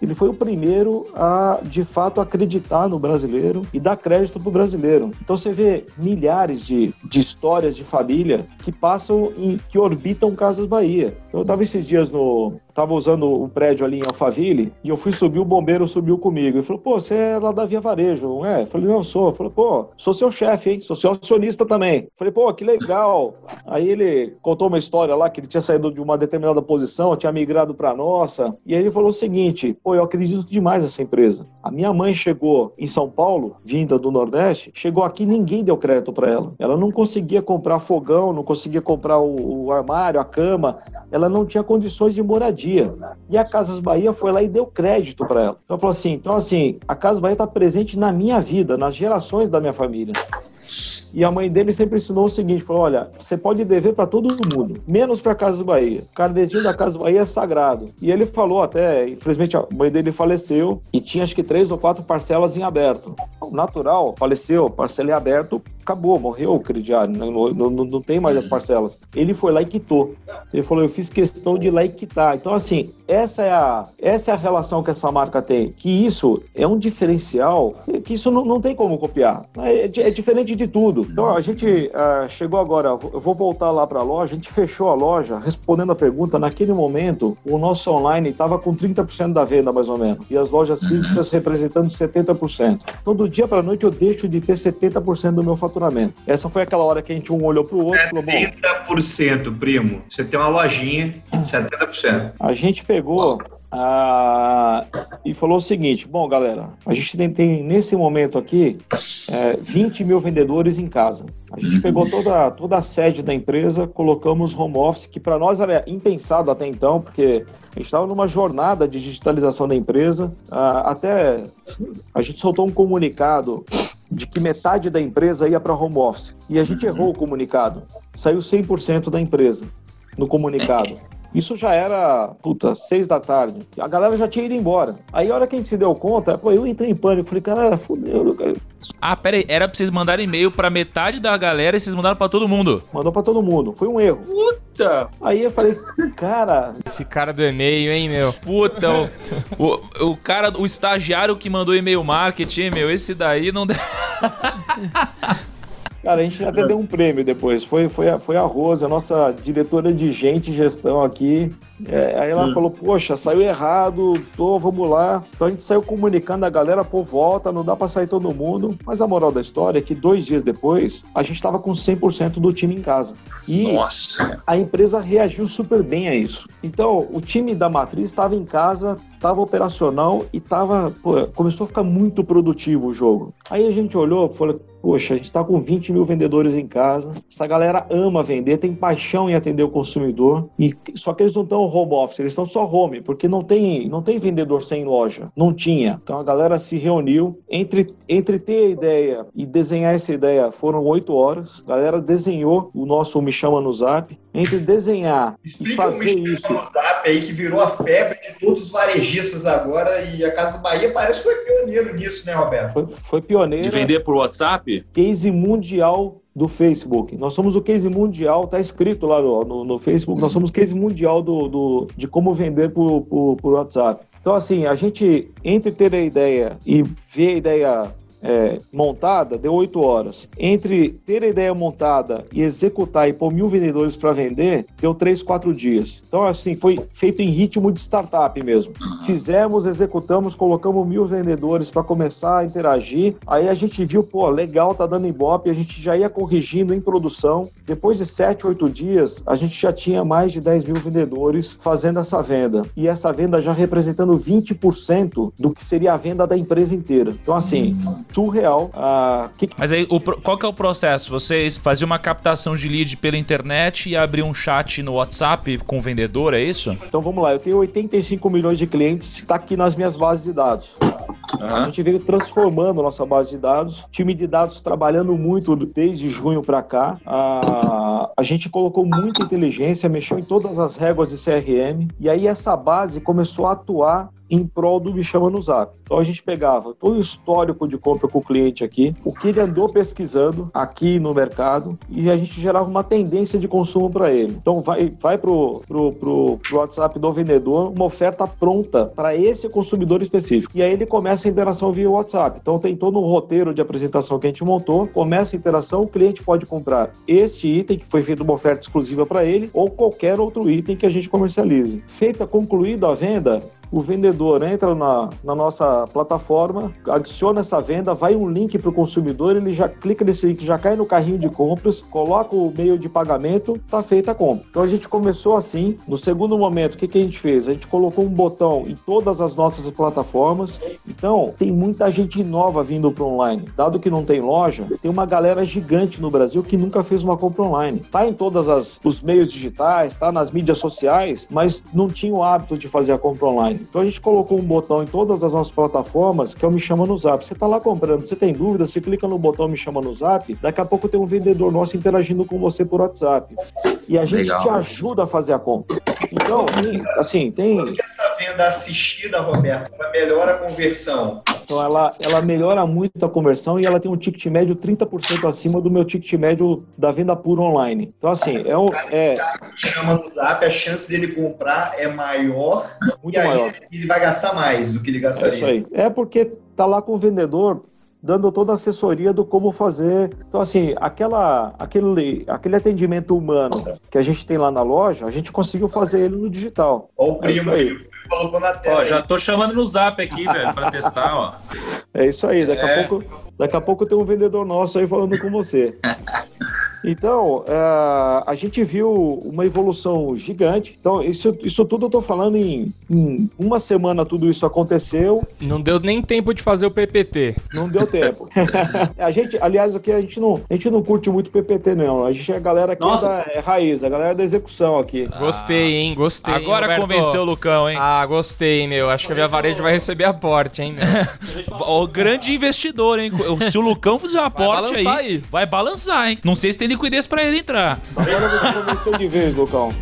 Speaker 5: ele foi o primeiro a, de fato, acreditar no brasileiro e dar crédito para o brasileiro. Então você vê milhares de, de histórias de família que passam e que orbitam Casas Bahia. Eu estava esses dias no, tava usando o prédio ali em Alphaville e eu fui subir, o bombeiro subiu comigo. Ele falou, pô, você é lá da Via Varejo, não é? Eu falei, não, sou. Eu falei, pô, sou seu chefe, hein? Sou seu acionista também. Eu falei, pô, que legal. Aí ele contou uma história lá que ele tinha saído de uma determinada posição, tinha migrado para nossa. E aí ele falou o seguinte, pô, eu acredito demais nessa empresa. A minha mãe chegou em São Paulo, vinda do Nordeste, chegou aqui ninguém deu crédito para ela. Ela não conseguia comprar fogão, não conseguia comprar o, o armário, a cama. Ela não tinha condições de moradia dia. E a Casas Bahia foi lá e deu crédito para ela. Então, falou assim: então, assim, a Casas Bahia está presente na minha vida, nas gerações da minha família. E a mãe dele sempre ensinou o seguinte: falou, olha, você pode dever para todo mundo, menos para Casa Bahia. O cardezinho da Casa Bahia é sagrado. E ele falou até, infelizmente a mãe dele faleceu e tinha acho que três ou quatro parcelas em aberto. Natural, faleceu, parcela em aberto, acabou, morreu o crediário, não, não, não, tem mais as parcelas. Ele foi lá e quitou. Ele falou, eu fiz questão de ir lá e quitar. Então, assim, essa é a, essa é a relação que essa marca tem, que isso é um diferencial, que isso não, não tem como copiar. É, é diferente de tudo. Então, a gente uh, chegou agora, eu vou voltar lá para a loja, a gente fechou a loja, respondendo a pergunta, naquele momento, o nosso online estava com 30% da venda, mais ou menos, e as lojas físicas representando 70%. Então, do dia para noite, eu deixo de ter 70% do meu faturamento faturamento. Essa foi aquela hora que a gente um olhou pro outro e falou, bom...
Speaker 6: 30%, primo. Você tem uma lojinha, 70%.
Speaker 5: A gente pegou... Ah, e falou o seguinte: bom, galera, a gente tem, tem nesse momento aqui é, 20 mil vendedores em casa. A gente pegou toda, toda a sede da empresa, colocamos home office, que para nós era impensado até então, porque a gente estava numa jornada de digitalização da empresa. Ah, até a gente soltou um comunicado de que metade da empresa ia para home office. E a gente errou o comunicado. Saiu 100% da empresa no comunicado. Isso já era, puta, seis da tarde. A galera já tinha ido embora. Aí a hora que a gente se deu conta, pô, eu entrei em pânico. Falei, cara, fudeu, cara.
Speaker 1: Ah, pera aí, era pra vocês mandarem e-mail pra metade da galera e vocês mandaram pra todo mundo.
Speaker 5: Mandou pra todo mundo. Foi um erro.
Speaker 1: Puta!
Speaker 5: Aí eu falei, cara.
Speaker 2: Esse cara do e-mail, hein, meu?
Speaker 1: Puta, o, o, o cara, o estagiário que mandou e-mail marketing, meu, esse daí não.
Speaker 5: Cara, a gente até deu um prêmio depois. Foi, foi, a, foi a Rosa, a nossa diretora de gente e gestão aqui. É, aí ela hum. falou, poxa, saiu errado, tô, vamos lá. Então a gente saiu comunicando a galera, pô, volta, não dá para sair todo mundo. Mas a moral da história é que dois dias depois, a gente tava com 100% do time em casa. E Nossa. a empresa reagiu super bem a isso. Então, o time da Matriz estava em casa, estava operacional e tava, pô, começou a ficar muito produtivo o jogo. Aí a gente olhou e falou, poxa, a gente está com 20 mil vendedores em casa, essa galera ama vender, tem paixão em atender o consumidor, e só que eles não estão home office, eles estão só home, porque não tem, não tem vendedor sem loja, não tinha. Então a galera se reuniu, entre, entre ter a ideia e desenhar essa ideia foram oito horas, a galera desenhou o nosso Me Chama no Zap, entre desenhar Explica e fazer o Me isso...
Speaker 6: no Zap aí, que virou a febre de todos os varejistas agora, e a Casa Bahia parece que foi pioneiro nisso, né, Roberto?
Speaker 5: Foi, foi pioneiro.
Speaker 1: De vender por WhatsApp?
Speaker 5: Case mundial do Facebook. Nós somos o case mundial, tá escrito lá no, no, no Facebook, nós somos o case mundial do, do, de como vender por, por, por WhatsApp. Então, assim, a gente, entre ter a ideia e ver a ideia é, montada, deu 8 horas. Entre ter a ideia montada e executar e pôr mil vendedores para vender, deu 3, 4 dias. Então, assim, foi feito em ritmo de startup mesmo. Fizemos, executamos, colocamos mil vendedores para começar a interagir. Aí a gente viu, pô, legal, tá dando ibope, a gente já ia corrigindo em produção. Depois de 7, 8 dias, a gente já tinha mais de 10 mil vendedores fazendo essa venda. E essa venda já representando 20% do que seria a venda da empresa inteira. Então, assim, surreal. Ah, que...
Speaker 1: Mas aí, o, qual que é o processo? Vocês faziam uma captação de lead pela internet e abriam um chat no WhatsApp com o vendedor, é isso?
Speaker 5: Então vamos lá, eu tenho 85 milhões de clientes que está aqui nas minhas bases de dados. Uhum. A gente veio transformando nossa base de dados, time de dados trabalhando muito desde junho para cá. A, a gente colocou muita inteligência, mexeu em todas as réguas de CRM, e aí essa base começou a atuar em prol do Me Chama no Zap. Então a gente pegava todo o histórico de compra com o cliente aqui, o que ele andou pesquisando aqui no mercado e a gente gerava uma tendência de consumo para ele. Então vai, vai pro, pro, pro, pro WhatsApp do vendedor uma oferta pronta para esse consumidor específico. E aí ele começa a interação via WhatsApp. Então tem todo um roteiro de apresentação que a gente montou, começa a interação, o cliente pode comprar este item que foi feito uma oferta exclusiva para ele ou qualquer outro item que a gente comercialize. Feita concluída a venda, o vendedor entra na, na nossa plataforma, adiciona essa venda, vai um link para o consumidor, ele já clica nesse link, já cai no carrinho de compras, coloca o meio de pagamento, está feita a compra. Então a gente começou assim. No segundo momento, o que, que a gente fez? A gente colocou um botão em todas as nossas plataformas. Então, tem muita gente nova vindo para online. Dado que não tem loja, tem uma galera gigante no Brasil que nunca fez uma compra online. Tá em todos os meios digitais, tá nas mídias sociais, mas não tinha o hábito de fazer a compra online. Então a gente colocou um botão em todas as nossas plataformas que é o Me Chama no Zap. Você está lá comprando, você tem dúvida, você clica no botão Me Chama no Zap, daqui a pouco tem um vendedor nosso interagindo com você por WhatsApp. E a gente Legal. te ajuda a fazer a compra. Então, assim, tem.
Speaker 6: Por que essa venda assistida, Roberto, ela melhora a conversão?
Speaker 5: Então ela, ela melhora muito a conversão e ela tem um ticket médio 30% acima do meu ticket médio da venda pura online. Então, assim, é um. É...
Speaker 6: Chama no zap, a chance dele comprar é maior muito e maior. ele vai gastar mais do que ele gastaria. É
Speaker 5: isso aí. É porque tá lá com o vendedor dando toda a assessoria do como fazer. Então, assim, aquela, aquele, aquele atendimento humano que a gente tem lá na loja, a gente conseguiu fazer ele no digital.
Speaker 6: Olha o primo é aí. Colocou na tela.
Speaker 1: Ó, já tô chamando no zap aqui, velho, pra testar, ó.
Speaker 5: É isso aí, daqui, é. a pouco, daqui a pouco tem um vendedor nosso aí falando com você. Então, uh, a gente viu uma evolução gigante. Então, isso, isso tudo eu estou falando em, em, uma semana tudo isso aconteceu.
Speaker 2: Não deu nem tempo de fazer o PPT.
Speaker 5: Não deu tempo. a gente, aliás, aqui a gente não, a gente não curte muito PPT, não. A gente é a galera aqui é, da, é raiz, a galera da execução aqui.
Speaker 2: Ah, gostei, hein? Gostei.
Speaker 1: Agora
Speaker 2: hein,
Speaker 1: convenceu o Lucão, hein?
Speaker 2: Ah, gostei, meu. Acho que a Via Varejo vai receber aporte, hein, meu?
Speaker 1: o grande investidor, hein? Se o Lucão fizer um aporte aí, aí, vai balançar, hein? Não sei se tem liquidez para ele entrar.
Speaker 5: Agora você convenceu de vez, Lucão.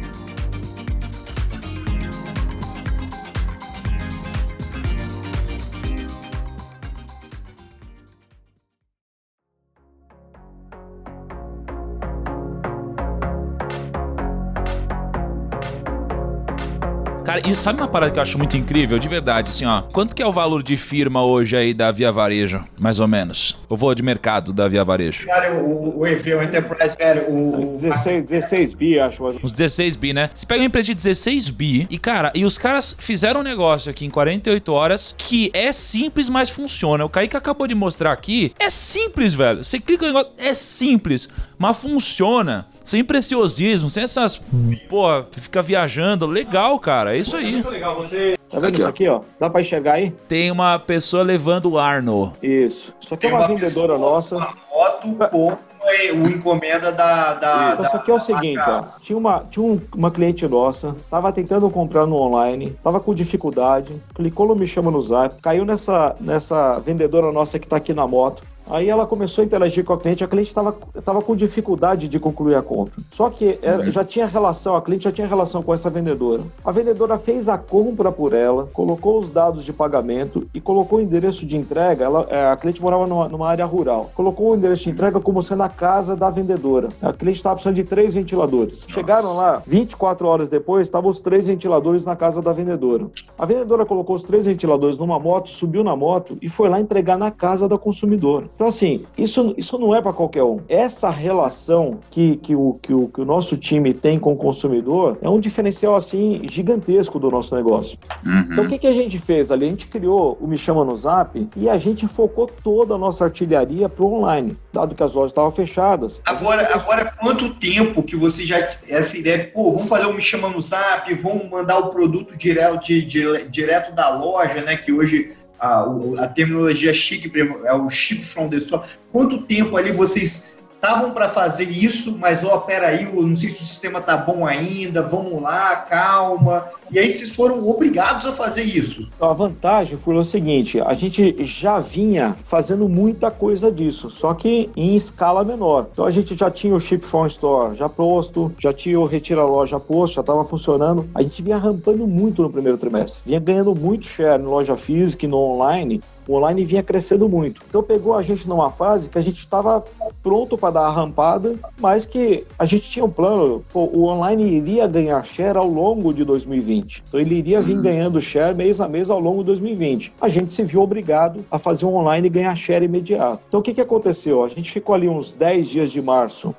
Speaker 1: Cara, e sabe uma parada que eu acho muito incrível, de verdade, assim, ó. Quanto que é o valor de firma hoje aí da Via Varejo, mais ou menos? Eu vou de mercado da Via Varejo.
Speaker 6: Cara, o, o EV, o Enterprise, velho,
Speaker 5: o... 16, 16 bi, acho.
Speaker 1: Uns 16 bi, né? Você pega uma empresa de 16 bi e, cara, e os caras fizeram um negócio aqui em 48 horas que é simples, mas funciona. O Kaique acabou de mostrar aqui. É simples, velho. Você clica no negócio, é simples, mas funciona sem preciosismo, sem essas. Pô, fica viajando. Legal, cara. É isso aí. Muito legal.
Speaker 5: Você. Tá vendo aqui, isso aqui, ó? Dá pra enxergar aí?
Speaker 1: Tem uma pessoa levando o Arno.
Speaker 5: Isso. Isso aqui é uma, uma vendedora nossa.
Speaker 6: Uma foto com o encomenda da. da
Speaker 5: isso aqui é o seguinte, ó. Tinha, uma, tinha um, uma cliente nossa, tava tentando comprar no online, tava com dificuldade, clicou no Me Chama no Zap, caiu nessa, nessa vendedora nossa que tá aqui na moto. Aí ela começou a interagir com a cliente, a cliente estava com dificuldade de concluir a compra. Só que era, já tinha relação, a cliente já tinha relação com essa vendedora. A vendedora fez a compra por ela, colocou os dados de pagamento e colocou o endereço de entrega. Ela, é, a cliente morava numa, numa área rural. Colocou o endereço de entrega como sendo a casa da vendedora. A cliente estava precisando de três ventiladores. Nossa. Chegaram lá, 24 horas depois, estavam os três ventiladores na casa da vendedora. A vendedora colocou os três ventiladores numa moto, subiu na moto e foi lá entregar na casa da consumidora. Então, assim, isso, isso não é para qualquer um. Essa relação que, que, o, que, o, que o nosso time tem com o consumidor é um diferencial, assim, gigantesco do nosso negócio. Uhum. Então, o que, que a gente fez ali? A gente criou o Me Chama no Zap e a gente focou toda a nossa artilharia para o online, dado que as lojas estavam fechadas.
Speaker 6: Agora, agora, quanto tempo que você já essa ideia, pô, vamos fazer o Me Chama no Zap, vamos mandar o produto direto, de, de, direto da loja, né, que hoje a, a terminologia chique é o ship from the store. Quanto tempo ali vocês estavam para fazer isso, mas ó, peraí, não sei se o sistema tá bom ainda, vamos lá, calma. E aí vocês foram obrigados a fazer isso.
Speaker 5: A vantagem foi o seguinte: a gente já vinha fazendo muita coisa disso, só que em escala menor. Então a gente já tinha o Ship from Store já posto, já tinha o Retira Loja posto, já estava funcionando. A gente vinha rampando muito no primeiro trimestre, vinha ganhando muito share em loja física e no online, o online vinha crescendo muito. Então pegou a gente numa fase que a gente estava pronto para dar a rampada, mas que a gente tinha um plano, pô, o online iria ganhar share ao longo de 2020. Então ele iria vir uhum. ganhando share mês a mês ao longo de 2020. A gente se viu obrigado a fazer um online e ganhar share imediato. Então o que, que aconteceu? A gente ficou ali uns 10 dias de março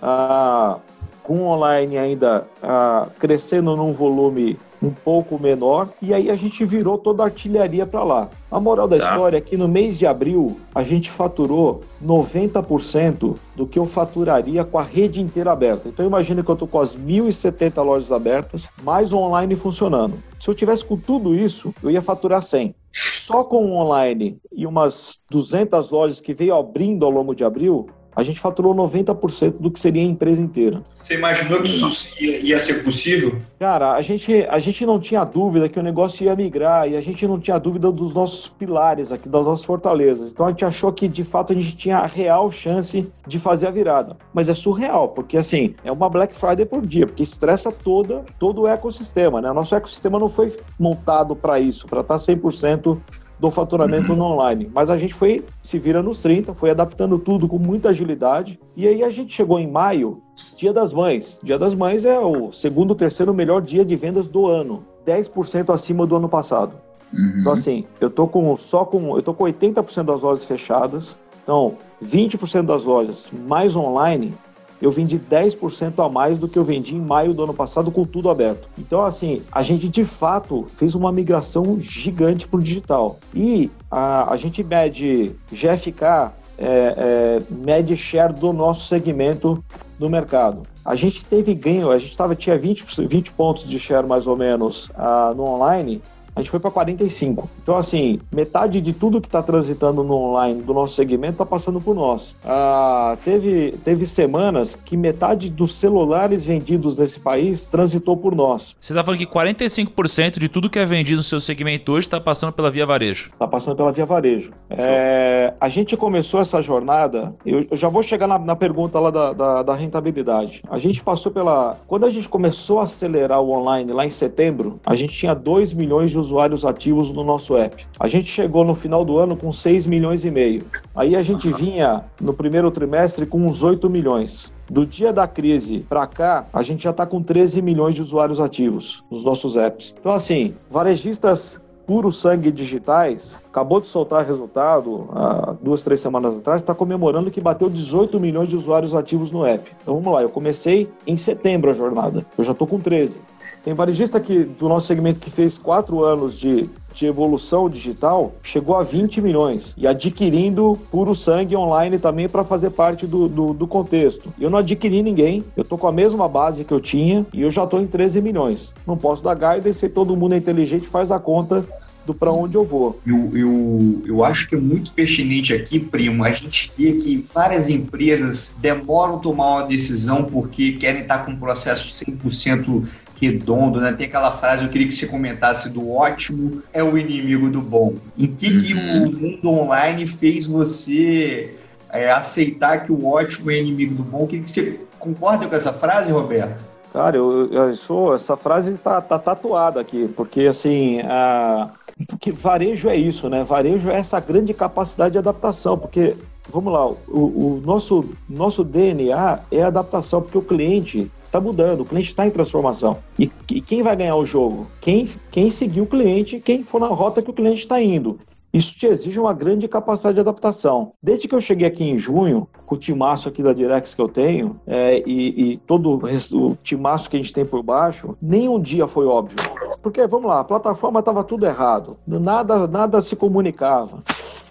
Speaker 5: ah, com o online ainda ah, crescendo num volume um pouco menor, e aí a gente virou toda a artilharia para lá. A moral da tá. história é que no mês de abril a gente faturou 90% do que eu faturaria com a rede inteira aberta. Então imagina que eu estou com as 1.070 lojas abertas, mais o online funcionando. Se eu tivesse com tudo isso, eu ia faturar 100. Só com o online e umas 200 lojas que veio abrindo ao longo de abril, a gente faturou 90% do que seria a empresa inteira.
Speaker 6: Você imaginou que isso ia, ser possível?
Speaker 5: Cara, a gente, a gente não tinha dúvida que o negócio ia migrar e a gente não tinha dúvida dos nossos pilares aqui, das nossas fortalezas. Então a gente achou que de fato a gente tinha a real chance de fazer a virada. Mas é surreal, porque assim, é uma Black Friday por dia, porque estressa toda, todo o ecossistema, né? O nosso ecossistema não foi montado para isso, para estar 100% do faturamento no online. Mas a gente foi se vira nos 30, foi adaptando tudo com muita agilidade. E aí a gente chegou em maio, Dia das Mães. Dia das Mães é o segundo, terceiro melhor dia de vendas do ano, 10% acima do ano passado. Uhum. Então assim, eu tô com só com eu tô com 80% das lojas fechadas. Então, 20% das lojas mais online eu vendi 10% a mais do que eu vendi em maio do ano passado com tudo aberto. Então, assim, a gente de fato fez uma migração gigante para o digital. E a, a gente mede GFK, é, é, mede share do nosso segmento no mercado. A gente teve ganho, a gente tava, tinha 20, 20 pontos de share mais ou menos uh, no online a gente foi para 45. Então, assim, metade de tudo que está transitando no online do nosso segmento está passando por nós. Ah, teve, teve semanas que metade dos celulares vendidos nesse país transitou por nós.
Speaker 1: Você está falando que 45% de tudo que é vendido no seu segmento hoje está passando pela Via Varejo?
Speaker 5: Está passando pela Via Varejo. É, a gente começou essa jornada, eu, eu já vou chegar na, na pergunta lá da, da, da rentabilidade. A gente passou pela. Quando a gente começou a acelerar o online lá em setembro, a gente tinha 2 milhões de usuários ativos no nosso app. A gente chegou no final do ano com 6 milhões e meio. Aí a gente vinha no primeiro trimestre com uns 8 milhões. Do dia da crise para cá, a gente já está com 13 milhões de usuários ativos nos nossos apps. Então, assim, varejistas puro sangue digitais, acabou de soltar resultado há duas, três semanas atrás, está comemorando que bateu 18 milhões de usuários ativos no app. Então vamos lá, eu comecei em setembro a jornada, eu já estou com 13. Tem varejista que, do nosso segmento que fez quatro anos de, de evolução digital, chegou a 20 milhões e adquirindo puro sangue online também para fazer parte do, do, do, contexto. Eu não adquiri ninguém, eu tô com a mesma base que eu tinha e eu já tô em 13 milhões. Não posso dar guidance se todo mundo é inteligente faz a conta do para onde eu vou.
Speaker 6: Eu, eu, eu acho que é muito pertinente aqui, primo, a gente vê que várias empresas demoram tomar uma decisão porque querem estar com um processo 100% redondo, né? Tem aquela frase, eu queria que você comentasse do ótimo é o inimigo do bom. Em que, que
Speaker 1: Uhum.
Speaker 6: o mundo online fez você é, aceitar que o ótimo é inimigo do bom? Queria que você concorda com essa frase, Roberto?
Speaker 5: Cara, eu, eu sou. Essa frase tá, tá tatuada aqui, porque assim. A, porque varejo é isso, né? Varejo é essa grande capacidade de adaptação, porque. Vamos lá, o, o nosso, nosso DNA é adaptação, porque o cliente está mudando, o cliente está em transformação. E, e quem vai ganhar o jogo? Quem, quem seguir o cliente, quem for na rota que o cliente está indo. Isso te exige uma grande capacidade de adaptação. Desde que eu cheguei aqui em junho, com o timaço aqui da Direx que eu tenho, é, e, e, todo o, timaço que a gente tem por baixo, nem um dia foi óbvio. Porque, vamos lá, a plataforma estava tudo errado, nada, nada se comunicava.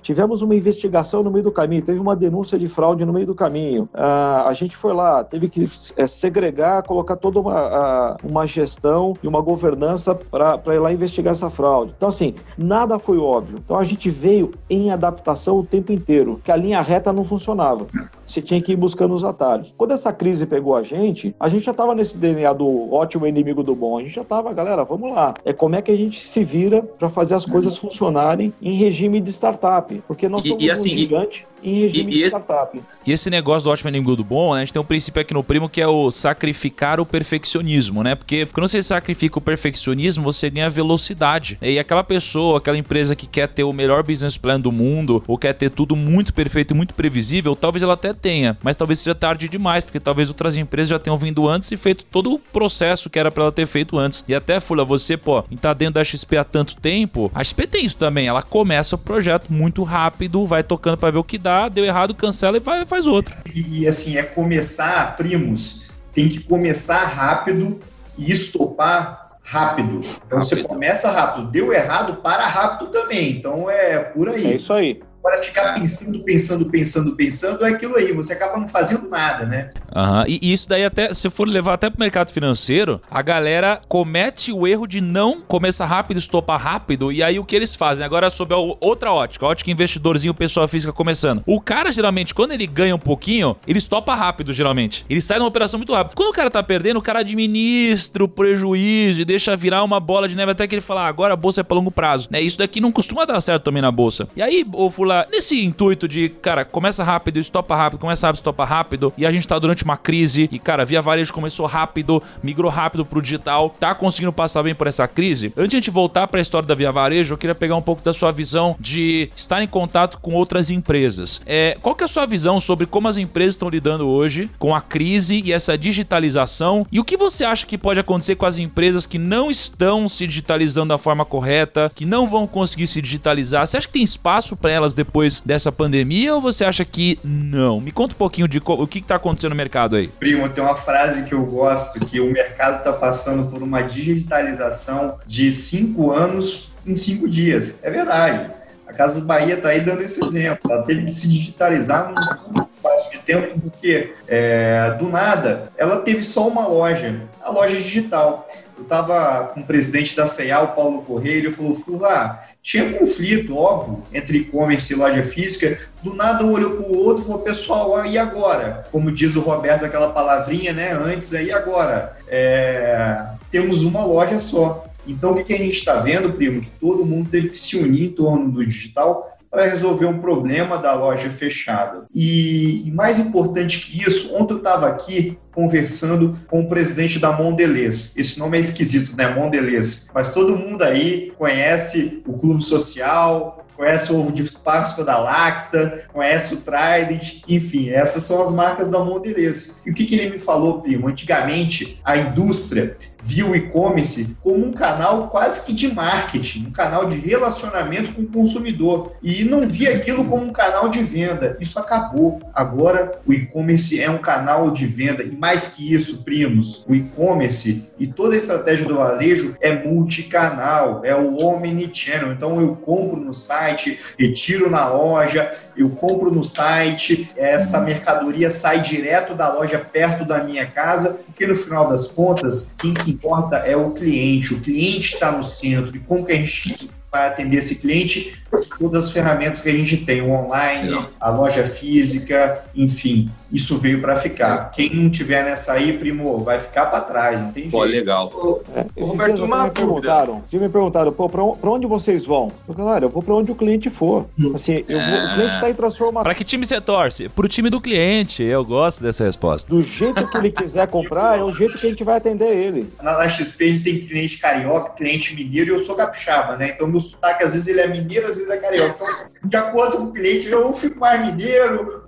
Speaker 5: Tivemos uma investigação no meio do caminho, teve uma denúncia de fraude no meio do caminho. Ah, a gente foi lá, teve que eh, segregar, colocar toda uma, ah, uma gestão e uma governança para ir lá investigar essa fraude. Então, assim, nada foi óbvio. Então, a gente veio em adaptação o tempo inteiro, porque a linha reta não funcionava. Você tinha que ir buscando os atalhos. Quando essa crise pegou a gente, a gente já estava nesse DNA do ótimo inimigo do bom. A gente já estava, galera, vamos lá. É como é que a gente se vira para fazer as coisas funcionarem em regime de startup. Porque nós
Speaker 1: E-
Speaker 5: somos
Speaker 1: e assim,
Speaker 5: um gigante em regime
Speaker 1: e-
Speaker 5: de
Speaker 1: e-
Speaker 5: startup.
Speaker 1: E esse negócio do ótimo inimigo do bom, né? A gente tem um princípio aqui no primo que é o sacrificar o perfeccionismo, né? Porque quando você sacrifica o perfeccionismo, você ganha velocidade. E aquela pessoa, aquela empresa que quer ter o melhor business plan do mundo, ou quer ter tudo muito perfeito e muito previsível, talvez ela até tenha, mas talvez seja tarde demais, porque talvez outras empresas já tenham vindo antes e feito todo o processo que era pra ela ter feito antes. E até, Fula, você, pô, em tá dentro da XP há tanto tempo, a XP tem isso também. Ela começa o projeto muito rápido, vai tocando pra ver o que dá, deu errado, cancela e vai, faz outro.
Speaker 6: E assim, é começar, primos, tem que começar rápido e estopar rápido. Então você
Speaker 1: Rápido.
Speaker 6: começa rápido, deu errado, para rápido também. Então é por
Speaker 5: É
Speaker 6: aí.
Speaker 5: isso aí.
Speaker 6: Agora ficar pensando, pensando, pensando, pensando é aquilo aí. Você acaba não fazendo nada, né?
Speaker 1: Aham, E, e isso daí até, se for levar até pro mercado financeiro, a galera comete o erro de não começar rápido, estopar rápido, e aí o que eles fazem? Agora sob a outra ótica, a ótica investidorzinho, pessoa física começando. O cara, geralmente, quando ele ganha um pouquinho, ele estopa rápido, geralmente. Ele sai numa operação muito rápido. Quando o cara tá perdendo, o cara administra o prejuízo e deixa virar uma bola de neve até que ele fala, ah, agora a bolsa é pra longo prazo. Né? Isso daqui não costuma dar certo também na bolsa. E aí, ô Nesse intuito de, cara, começa rápido, estopa rápido, começa rápido, estopa rápido, e a gente tá durante uma crise, e, cara, Via Varejo começou rápido, migrou rápido pro digital, tá conseguindo passar bem por essa crise. Antes de a gente voltar pra história da Via Varejo, eu queria pegar um pouco da sua visão de estar em contato com outras empresas. É, qual que é a sua visão sobre como as empresas estão lidando hoje com a crise e essa digitalização? E o que você acha que pode acontecer com as empresas que não estão se digitalizando da forma correta, que não vão conseguir se digitalizar? Você acha que tem espaço para elas depois dessa pandemia ou você acha que não? Me conta um pouquinho de o que está acontecendo no mercado aí.
Speaker 6: Primo, tem uma frase que eu gosto, que o mercado está passando por uma digitalização de cinco anos em cinco dias. É verdade. A Casa Bahia está aí dando esse exemplo. Ela teve que se digitalizar num espaço de tempo, porque é, do nada ela teve só uma loja, a loja digital. Eu estava com o presidente da CEA, o Paulo Correia, ele falou, Fula, tinha conflito, óbvio, entre e-commerce e loja física. Do nada um olhou para o outro e falou, pessoal, e agora? Como diz o Roberto, aquela palavrinha, né? Antes, aí agora. É, temos uma loja só. Então, o que a gente está vendo, primo? Que todo mundo teve que se unir em torno do digital para resolver um problema da loja fechada. E, mais importante que isso, ontem eu estava aqui conversando com o presidente da Mondelez. Esse nome é esquisito, né? Mondelez. Mas todo mundo aí conhece o Clube Social, conhece o ovo de Páscoa da Lacta, conhece o Trident, enfim, essas são as marcas da Mondelez. E o que, que ele me falou, primo? Antigamente, a indústria via o e-commerce como um canal quase que de marketing, um canal de relacionamento com o consumidor e não via aquilo como um canal de venda. Isso acabou. Agora o e-commerce é um canal de venda e mais que isso, primos, o e-commerce e toda a estratégia do varejo é multicanal, é o omnichannel. Então eu compro no site, retiro na loja, eu compro no site, essa mercadoria sai direto da loja perto da minha casa, porque no final das contas, quem que importa é o cliente. O cliente está no centro. E como que a gente vai atender esse cliente, todas as ferramentas que a gente tem, o online, a loja física, enfim, isso veio para ficar. Quem não tiver nessa aí, primo, vai ficar para trás, não tem jeito.
Speaker 1: Pô, legal.
Speaker 5: É,
Speaker 2: Roberto, uma
Speaker 5: me perguntaram, se me perguntaram, pô, pra onde vocês vão? Eu falei, cara, eu vou pra onde o cliente for. Assim, eu vou- o cliente tá em transformação.
Speaker 1: Pra que time você torce? Pro time do cliente. Eu gosto dessa resposta.
Speaker 5: Do jeito que ele quiser comprar, é o jeito que a gente vai atender ele.
Speaker 6: Na, na XP a gente tem cliente carioca, cliente mineiro e eu sou capixaba, né? Então meu sotaque às vezes ele é mineiro, às vezes é carioca. Então, de acordo com o cliente, eu fico mais mineiro.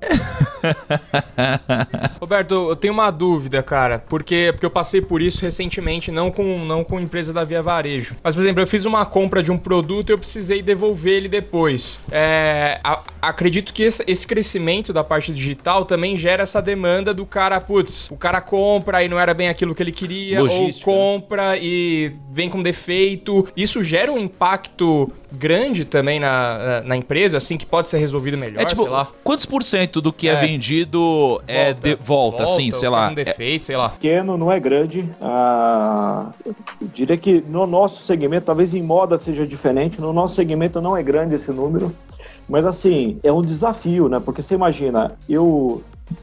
Speaker 2: Roberto, eu tenho uma dúvida, cara, porque, porque eu passei por isso recentemente, não com, não com empresa da Via Varejo. Mas, por exemplo, eu fiz uma compra de um produto e eu precisei devolver ele depois. É, a- acredito que esse, esse crescimento da parte digital também gera essa demanda do cara, putz, o cara compra e não era bem aquilo que ele queria,
Speaker 1: Logística,
Speaker 2: ou
Speaker 1: né?
Speaker 2: compra e vem com defeito. Isso gera um impacto grande também na, na, na empresa, assim, que pode ser resolvido melhor,
Speaker 1: É tipo, quantos por cento do que é,
Speaker 2: É.
Speaker 1: vendido é de volta, assim, sei lá?
Speaker 2: com defeito, sei lá.
Speaker 5: Pequeno, não é grande. Ah, eu diria que no nosso segmento, talvez em moda seja diferente, no nosso segmento não é grande esse número. Mas assim, é um desafio, né? Porque você imagina, eu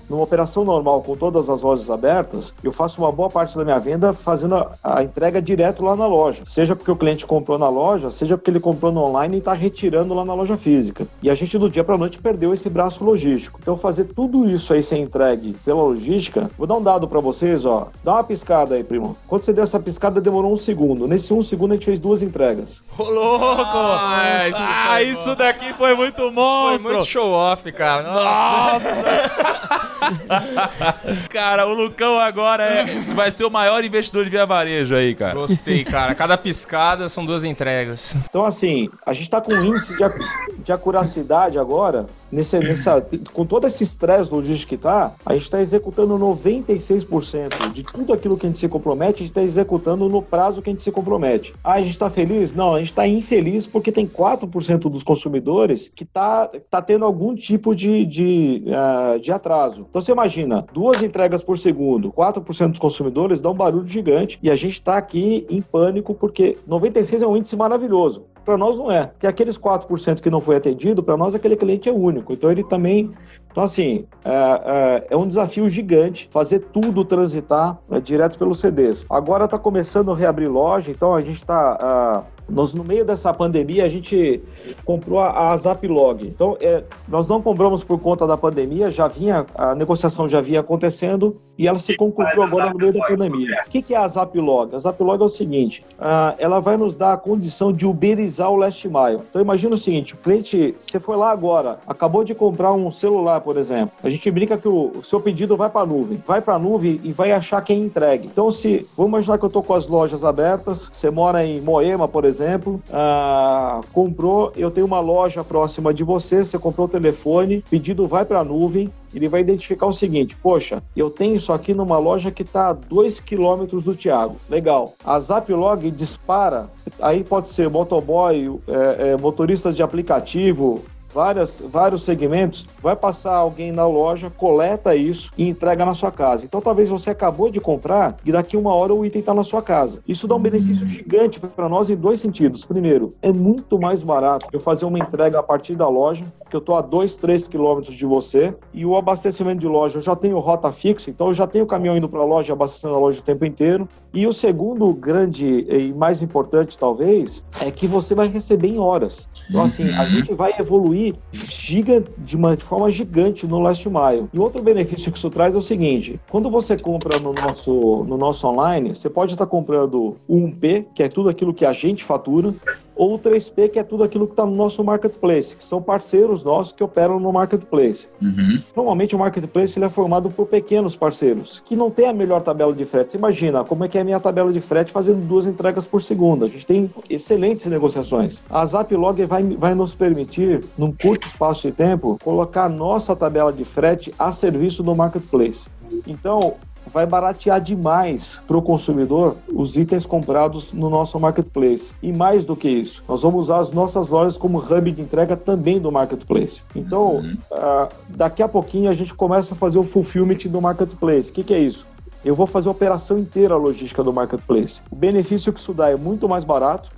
Speaker 5: numa operação normal com todas as lojas abertas, eu faço uma boa parte da minha venda fazendo a, a entrega direto lá na loja. Seja porque o cliente comprou na loja, seja porque ele comprou no online e está retirando lá na loja física. E a gente do dia para noite perdeu esse braço logístico. Então fazer tudo isso aí ser entregue pela logística, vou dar um dado para vocês, ó. Dá uma piscada aí, primo. Quando você deu essa piscada, demorou um segundo. Nesse um segundo a gente fez duas entregas.
Speaker 1: Ô, louco!
Speaker 2: Ah, isso
Speaker 1: Ah,
Speaker 2: foi
Speaker 1: isso daqui foi muito
Speaker 2: Foi
Speaker 1: monstro!
Speaker 2: muito show off, cara. Nossa.
Speaker 1: Cara, o Lucão agora é- vai ser o maior investidor de via varejo aí, cara.
Speaker 2: Gostei, cara. Cada piscada são duas entregas.
Speaker 5: Então, assim, a gente está com um índice de, de acuracidade agora, nesse, nessa, com todo esse estresse logístico que está, a gente está executando 96% de tudo aquilo que a gente se compromete, a gente está executando no prazo que a gente se compromete. Ah, a gente está feliz? Não, a gente está infeliz porque tem 4% dos consumidores que está tá tendo algum tipo de, de, ah, de atraso. Então, você imagina, duas entregas por segundo, 4% dos consumidores dá um barulho gigante e a gente está aqui em pânico porque 96 é um índice maravilhoso. Para nós não é, porque aqueles 4% que não foi atendido, para nós aquele cliente é único. Então ele também. Então, assim, é, é- é um desafio gigante fazer tudo transitar é, direto pelos CDs. Agora está começando a reabrir loja, então a gente está. nós, no meio dessa pandemia, a gente comprou a, a Zaplog. Então, é, nós não compramos por conta da pandemia, já vinha, a negociação já vinha acontecendo e ela se concluiu agora no meio da pandemia. O que, que é a Zaplog? A Zaplog é o seguinte: ah, ela vai nos dar a condição de uberizar o last mile. Então, imagina o seguinte: o cliente, você foi lá agora, acabou de comprar um celular, por exemplo. A gente brinca que o, seu pedido vai para a nuvem. Vai para a nuvem e vai achar quem entregue. Então, se vamos imaginar que eu estou com as lojas abertas, você mora em Moema, por exemplo, ah, comprou, eu tenho uma loja próxima de você, você comprou o telefone, pedido vai para a nuvem, ele vai identificar o seguinte: poxa, eu tenho isso aqui numa loja que está a 2 quilômetros do Thiago. Legal. A Zaplog dispara, aí pode ser motoboy, é, é, motoristas de aplicativo. Várias, vários segmentos, vai passar alguém na loja, coleta isso e entrega na sua casa. Então, talvez você acabou de comprar e daqui uma hora o item está na sua casa. Isso dá um benefício gigante para nós em dois sentidos. Primeiro, é muito mais barato eu fazer uma entrega a partir da loja, que eu estou a 2, 3 quilômetros de você, e o abastecimento de loja, eu já tenho rota fixa, então eu já tenho o caminhão indo para a loja, abastecendo a loja o tempo inteiro. E o segundo grande e mais importante, talvez, é que você vai receber em horas. Então, assim, a gente vai evoluir giga, de uma forma gigante no last mile. E outro benefício que isso traz é o seguinte: quando você compra no nosso, no nosso online, você pode estar comprando o 1P, que é tudo aquilo que a gente fatura, ou o 3P, que é tudo aquilo que está no nosso marketplace, que são parceiros nossos que operam no marketplace. Normalmente o marketplace ele é formado por pequenos parceiros, que não tem a melhor tabela de frete. Você imagina como é que é a minha tabela de frete fazendo duas entregas por segundo. A gente tem excelentes negociações. A Zaplog vai, vai nos permitir, num curto espaço de tempo, colocar a nossa tabela de frete a serviço do marketplace. Então, vai baratear demais para o consumidor os itens comprados no nosso marketplace. E mais do que isso, nós vamos usar as nossas lojas como hub de entrega também do marketplace. Então, ah, daqui a pouquinho a gente começa a fazer o fulfillment do marketplace. O que, que é isso? Eu vou fazer a operação inteira logística do marketplace. O benefício que isso dá é muito mais barato.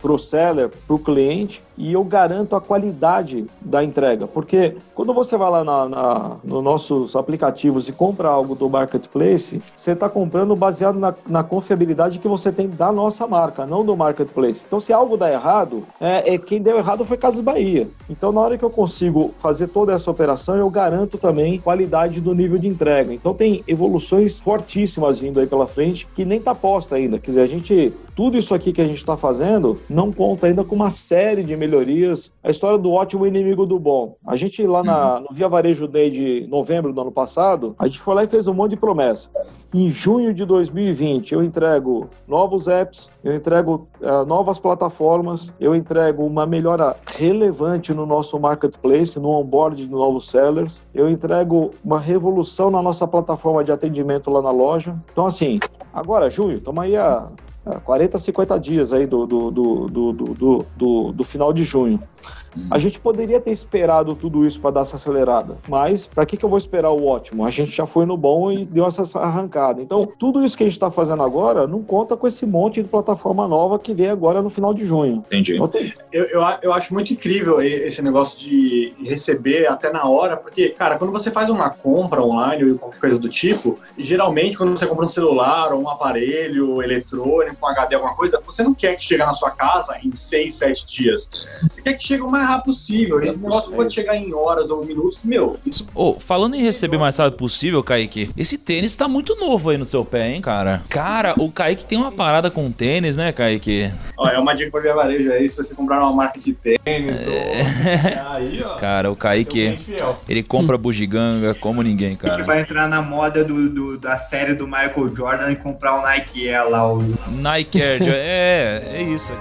Speaker 5: Para o seller, para o cliente, e eu garanto a qualidade da entrega. Porque quando você vai lá na, na, nos nossos aplicativos e compra algo do marketplace, você está comprando baseado na, na, confiabilidade que você tem da nossa marca, não do marketplace. Então, se algo dá errado, é, é quem deu errado foi Casas Bahia. Então, na hora que eu consigo fazer toda essa operação, eu garanto também qualidade do nível de entrega. Então, tem evoluções fortíssimas vindo aí pela frente que nem está posta ainda. Quer dizer, a gente tudo isso aqui que a gente está fazendo não conta ainda com uma série de melhorias. A história do ótimo inimigo do bom. A gente lá na, uhum. no Via Varejo Day de novembro do ano passado, a gente foi lá e fez um monte de promessa. Em junho de 2020, eu entrego novos apps, eu entrego uh, novas plataformas, eu entrego uma melhora relevante no nosso marketplace, no onboard de novos sellers, eu entrego uma revolução na nossa plataforma de atendimento lá na loja. Então, assim, agora, junho, estamos aí a 40, 50 dias aí do, do, do, do, do, do, do final de junho. A gente poderia ter esperado tudo isso para dar essa acelerada, mas para que, que eu vou esperar o ótimo? A gente já foi no bom e deu essa arrancada. Então, tudo isso que a gente está fazendo agora não conta com esse monte de plataforma nova que vem agora no final de junho.
Speaker 3: Entendi. Então, eu, eu, eu acho muito incrível esse negócio de receber até na hora, porque, cara, quando você faz uma compra online ou qualquer coisa do tipo, geralmente quando você compra um celular ou um aparelho eletrônico, um HD, alguma coisa, você não quer que chegue na sua casa em seis, sete dias. Você quer que chegue o mais rápido possível. Esse negócio pode chegar em horas ou minutos. Meu, isso.
Speaker 1: Oh, falando em receber mais rápido possível, Kaique, esse tênis tá muito novo aí no seu pé, hein, cara? Cara, o Kaique tem uma parada com tênis, né, Kaique?
Speaker 3: Ó, é uma dica pra ver varejo aí, se você comprar uma marca de tênis. É...
Speaker 1: Ou... aí, ó. Cara, o Kaique, ele compra bugiganga como ninguém, cara.
Speaker 6: Que vai entrar na moda do, do, da série do Michael Jordan e comprar o Nike Air lá. O...
Speaker 1: Nike Air, é, é isso.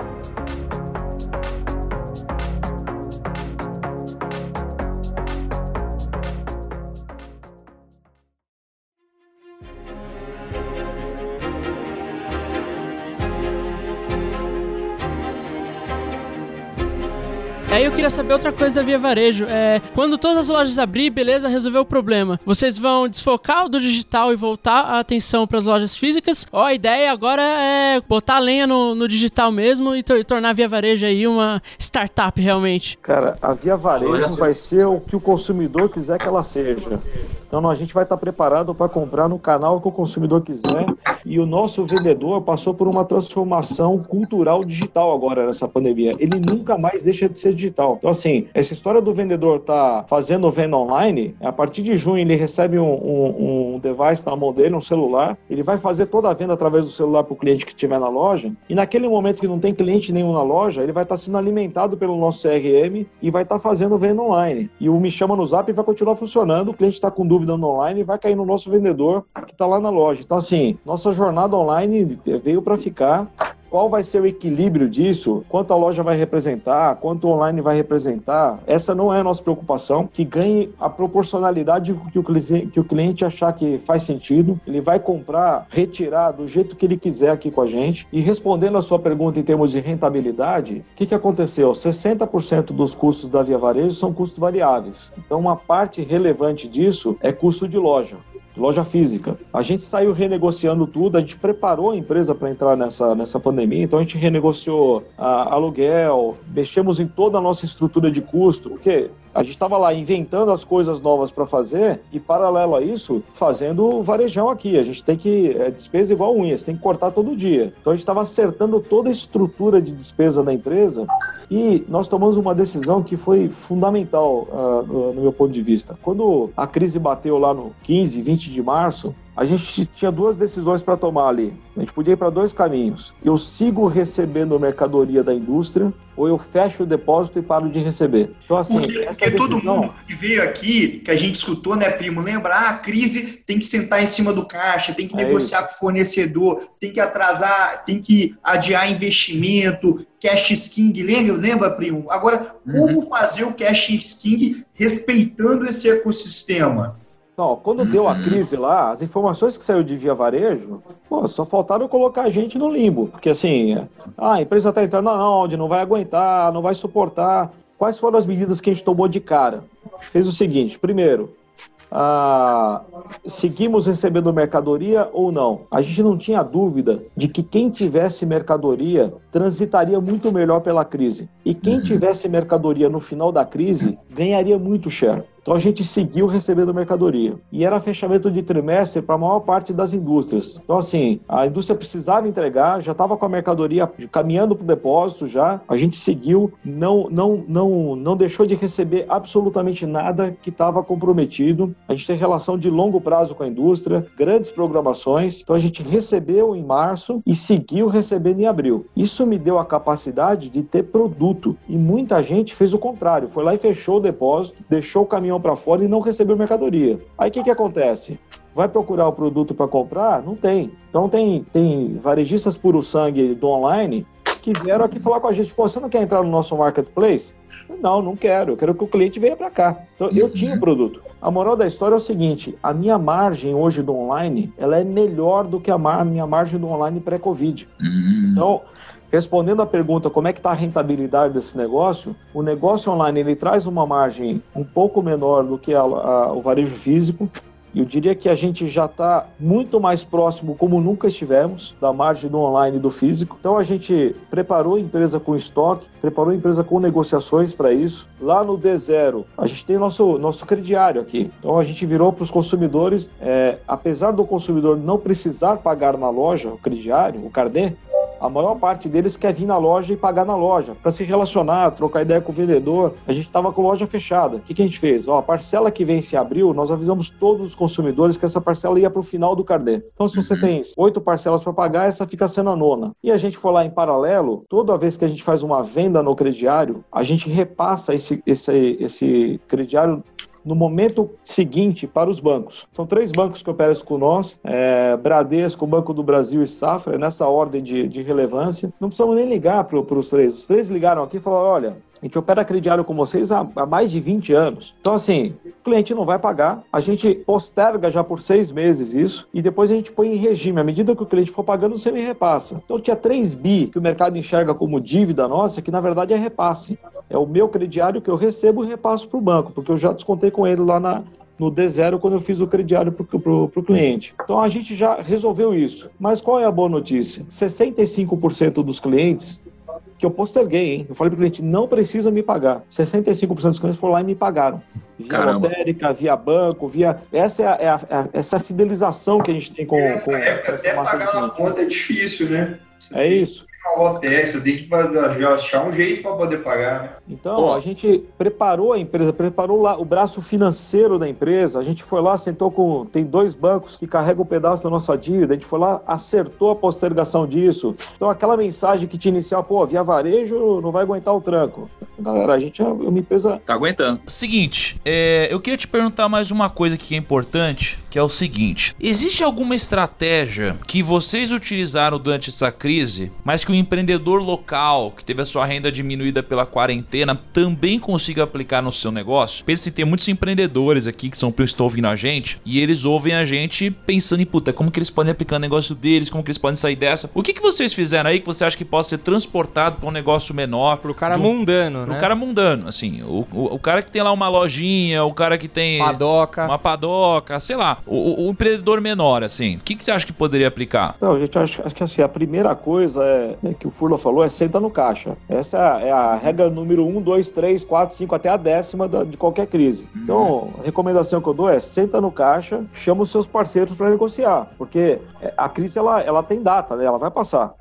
Speaker 4: Queria saber outra coisa da Via Varejo. É, quando todas as lojas abrir, beleza, resolveu o problema. Vocês vão desfocar do digital e voltar a atenção para as lojas físicas? Ó, a ideia agora é botar a lenha no, no digital mesmo e, e, tornar a Via Varejo aí uma startup realmente.
Speaker 5: Cara, a Via Varejo vai ser o que o consumidor quiser que ela seja. Então a gente vai estar preparado para comprar no canal que o consumidor quiser. E o nosso vendedor passou por uma transformação cultural digital agora nessa pandemia. Ele nunca mais deixa de ser digital. Então, assim, essa história do vendedor tá fazendo venda online, a partir de junho ele recebe um, um, um device na mão dele, um celular, ele vai fazer toda a venda através do celular para o cliente que estiver na loja. E naquele momento que não tem cliente nenhum na loja, ele vai estar sendo alimentado pelo nosso CRM e vai estar fazendo venda online. E o Me Chama no Zap vai continuar funcionando, o cliente está com dúvida no online vai cair no nosso vendedor que está lá na loja. Então, assim, nossa jornada online veio para ficar. Qual vai ser o equilíbrio disso? Quanto a loja vai representar? Quanto o online vai representar? Essa não é a nossa preocupação. Que ganhe a proporcionalidade que o, cliente, que o cliente achar que faz sentido. Ele vai comprar, retirar do jeito que ele quiser aqui com a gente. E respondendo a sua pergunta em termos de rentabilidade, o que, que aconteceu? 60% dos custos da Via Varejo são custos variáveis. Então, uma parte relevante disso é custo de loja loja física. A gente saiu renegociando tudo, a gente preparou a empresa para entrar nessa, nessa pandemia, então a gente renegociou a, aluguel, mexemos em toda a nossa estrutura de custo, porque a gente estava lá inventando as coisas novas para fazer e, paralelo a isso, fazendo varejão aqui. A gente tem que. É despesa igual unha, você tem que cortar todo dia. Então a gente estava acertando toda a estrutura de despesa da empresa e nós tomamos uma decisão que foi fundamental uh, no meu ponto de vista. Quando a crise bateu lá no 15, 20 de março, a gente tinha duas decisões para tomar ali. A gente podia ir para dois caminhos. Eu sigo recebendo mercadoria da indústria ou eu fecho o depósito e paro de receber.
Speaker 6: Então, assim. Porque, porque decisão... todo mundo que veio aqui, que a gente escutou, né, primo? Lembra? Ah, a crise tem que sentar em cima do caixa, tem que é negociar isso. com o fornecedor, tem que atrasar, tem que adiar investimento, cash sking, lembra, lembra, primo? Agora, como uhum. fazer o cash sking respeitando esse ecossistema?
Speaker 5: Não, quando deu a uhum. crise lá, as informações que saiu de via varejo, pô, só faltaram colocar a gente no limbo. Porque assim, ah, a empresa está entrando aonde, não vai aguentar, não vai suportar. Quais foram as medidas que a gente tomou de cara? A gente fez o seguinte: primeiro, ah, seguimos recebendo mercadoria ou não? A gente não tinha dúvida de que quem tivesse mercadoria transitaria muito melhor pela crise. E quem tivesse mercadoria no final da crise ganharia muito share. Então a gente seguiu recebendo mercadoria. E era fechamento de trimestre para a maior parte das indústrias. Então, assim, a indústria precisava entregar, já estava com a mercadoria caminhando para o depósito já. A gente seguiu, não, não, não, não deixou de receber absolutamente nada que estava comprometido. A gente tem relação de longo prazo com a indústria, grandes programações. Então a gente recebeu em março e seguiu recebendo em abril. Isso me deu a capacidade de ter produto. E muita gente fez o contrário, foi lá e fechou o depósito, deixou o caminhão para fora e não recebeu mercadoria. Aí o que, que acontece? Vai procurar o produto para comprar? Não tem. Então tem, tem varejistas puro sangue do online que vieram aqui falar com a gente, você não quer entrar no nosso marketplace? Não, não quero. Eu quero que o cliente venha para cá. Então, eu tinha o produto. A moral da história é o seguinte: a minha margem hoje do online, ela é melhor do que a minha margem do online pré-Covid. Então, respondendo à pergunta como é que está a rentabilidade desse negócio, o negócio online ele traz uma margem um pouco menor do que a- a- o varejo físico. Eu diria que a gente já está muito mais próximo, como nunca estivemos, da margem do online e do físico. Então a gente preparou a empresa com estoque, preparou a empresa com negociações para isso. Lá no D0, a gente tem nosso, nosso crediário aqui. Então a gente virou para os consumidores, é, apesar do consumidor não precisar pagar na loja o crediário, o carnê, a maior parte deles quer vir na loja e pagar na loja, para se relacionar, trocar ideia com o vendedor. A gente estava com a loja fechada. O que, que a gente fez? Ó, a parcela que vence em abril, nós avisamos todos os consumidores que essa parcela ia para o final do carnê. Então, se você tem oito parcelas para pagar, essa fica sendo a nona. E a gente foi lá em paralelo, toda vez que a gente faz uma venda no crediário, a gente repassa esse, esse, esse crediário no momento seguinte para os bancos. São três bancos que operam com nós, é, Bradesco, Banco do Brasil e Safra, nessa ordem de, de relevância. Não precisamos nem ligar para os três. Os três ligaram aqui e falaram, olha, a gente opera crediário com vocês há, há mais de 20 anos. Então, assim, o cliente não vai pagar, a gente posterga já por seis meses isso e depois a gente põe em regime. À medida que o cliente for pagando, você me repassa. Então, tinha 3 bi que o mercado enxerga como dívida nossa, que na verdade é repasse. É o meu crediário que eu recebo e repasso para o banco, porque eu já descontei com ele lá na, no D0 quando eu fiz o crediário para o cliente. Então a gente já resolveu isso. Mas qual é a boa notícia? 65% dos clientes que eu posterguei, hein? Eu falei para o cliente, não precisa me pagar. 65% dos clientes foram lá e me pagaram. Via
Speaker 1: Caramba.
Speaker 5: lotérica, via banco, via... Essa é a, é a- é a- essa é a fidelização que a gente tem com,
Speaker 6: Nessa
Speaker 5: com
Speaker 6: época,
Speaker 5: essa
Speaker 6: até
Speaker 5: massa de
Speaker 6: pagar uma
Speaker 5: cliente.
Speaker 6: conta é difícil, né?
Speaker 5: É isso.
Speaker 6: Lotérica, você tem que achar um jeito para poder pagar, né?
Speaker 5: Então, a gente preparou a empresa, preparou lá o braço financeiro da empresa. A gente foi lá, sentou com. Tem dois bancos que carregam um pedaço da nossa dívida. A gente foi lá, acertou a postergação disso. Então, aquela mensagem que te inicial, pô, via varejo não vai aguentar o tranco. Galera, a gente é uma empresa.
Speaker 1: Tá aguentando. Seguinte, é, eu queria te perguntar mais uma coisa que é importante, que é o seguinte: existe alguma estratégia que vocês utilizaram durante essa crise, mas que o empreendedor local que teve a sua renda diminuída pela quarentena também consiga aplicar no seu negócio? Pensa se tem muitos empreendedores aqui que são que estão ouvindo a gente e eles ouvem a gente pensando em puta, como que eles podem aplicar o negócio deles, como que eles podem sair dessa? O que, que vocês fizeram aí que você acha que pode ser transportado para um negócio menor?
Speaker 2: Pro cara
Speaker 1: um-
Speaker 2: mundano,
Speaker 1: Pro
Speaker 2: né?
Speaker 1: cara mundano, assim. O, o, o cara que tem lá uma lojinha, o cara que tem
Speaker 2: Padoca.
Speaker 1: uma padoca, sei lá. O, o- o empreendedor menor, assim. O que, que você acha que poderia aplicar?
Speaker 5: Então, a gente acha, acho que assim, a primeira coisa é, é que o Furla falou é senta no caixa. Essa é a, é regra número 1, 2, 3, 4, 5, até a décima da- de qualquer crise. Então, a recomendação que eu dou é senta no caixa, chama os seus parceiros para negociar. Porque é, a crise ela, ela tem data, né? ela vai passar.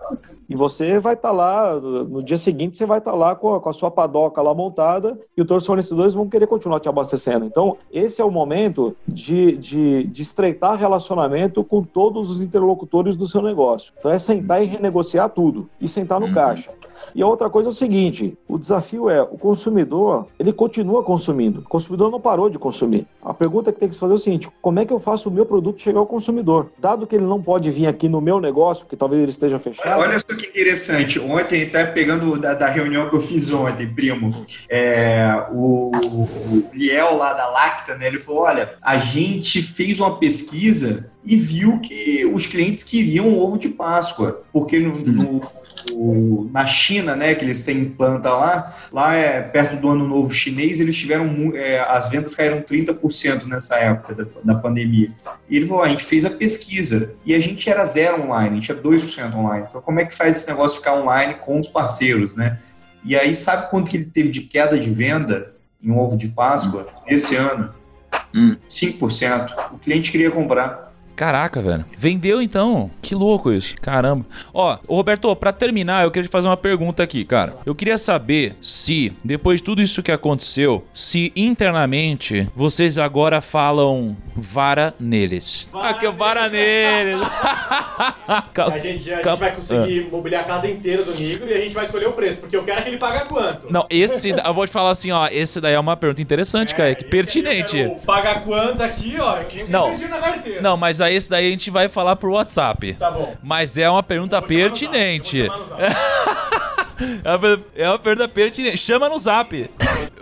Speaker 5: E você vai estar lá, no dia seguinte, você vai estar lá com a, com a sua padoca lá montada e os teus fornecedores vão querer continuar te abastecendo. Então, esse é o momento de, de, de estreitar relacionamento com todos os interlocutores do seu negócio. Então, é sentar e renegociar tudo e sentar no caixa. E a outra coisa é o seguinte: o desafio é o consumidor, ele continua consumindo. O consumidor não parou de consumir. A pergunta que tem que se fazer é o seguinte: como é que eu faço o meu produto chegar ao consumidor? Dado que ele não pode vir aqui no meu negócio, que talvez ele esteja fechado.
Speaker 6: Olha só que interessante. Ontem, tá pegando da, da reunião que eu fiz ontem, primo, é, o, o Liel lá da Lacta, né? Ele falou: olha, a gente fez uma pesquisa e viu que os clientes queriam ovo de Páscoa, porque no, no- o- na China, né, que eles têm planta lá, lá é perto do ano novo chinês, eles tiveram, é, as vendas caíram 30% nessa época da, da pandemia. E ele falou, "Ah, a gente fez a pesquisa e a gente era zero online, a gente era 2% online. Então como é que faz esse negócio ficar online com os parceiros, né? E aí sabe quanto que ele teve de queda de venda em um ovo de Páscoa esse ano?
Speaker 1: Hum.
Speaker 6: 5%. O cliente queria comprar.
Speaker 1: Caraca, velho. Vendeu então? Que louco isso. Caramba. Ó, Roberto, pra terminar, eu queria te fazer uma pergunta aqui, cara. Eu queria saber se, depois de tudo isso que aconteceu, se internamente vocês agora falam vara neles.
Speaker 3: Vara
Speaker 1: Aqui, vara neles.
Speaker 3: A gente, a gente vai conseguir mobiliar a casa inteira do Negro e a gente vai escolher o preço, porque eu quero que ele paga quanto.
Speaker 1: Não, esse, eu vou te falar assim, ó, esse daí é uma pergunta interessante, cara, que
Speaker 3: É,
Speaker 1: pertinente.
Speaker 3: eu quero Pagar quanto aqui, ó. que eu
Speaker 1: Não.
Speaker 3: perdi na carteira.
Speaker 1: Não, mas aí esse daí a gente vai falar por WhatsApp.
Speaker 3: Tá bom.
Speaker 1: Mas é uma pergunta pertinente. É uma pergunta pertinente. Chama no zap.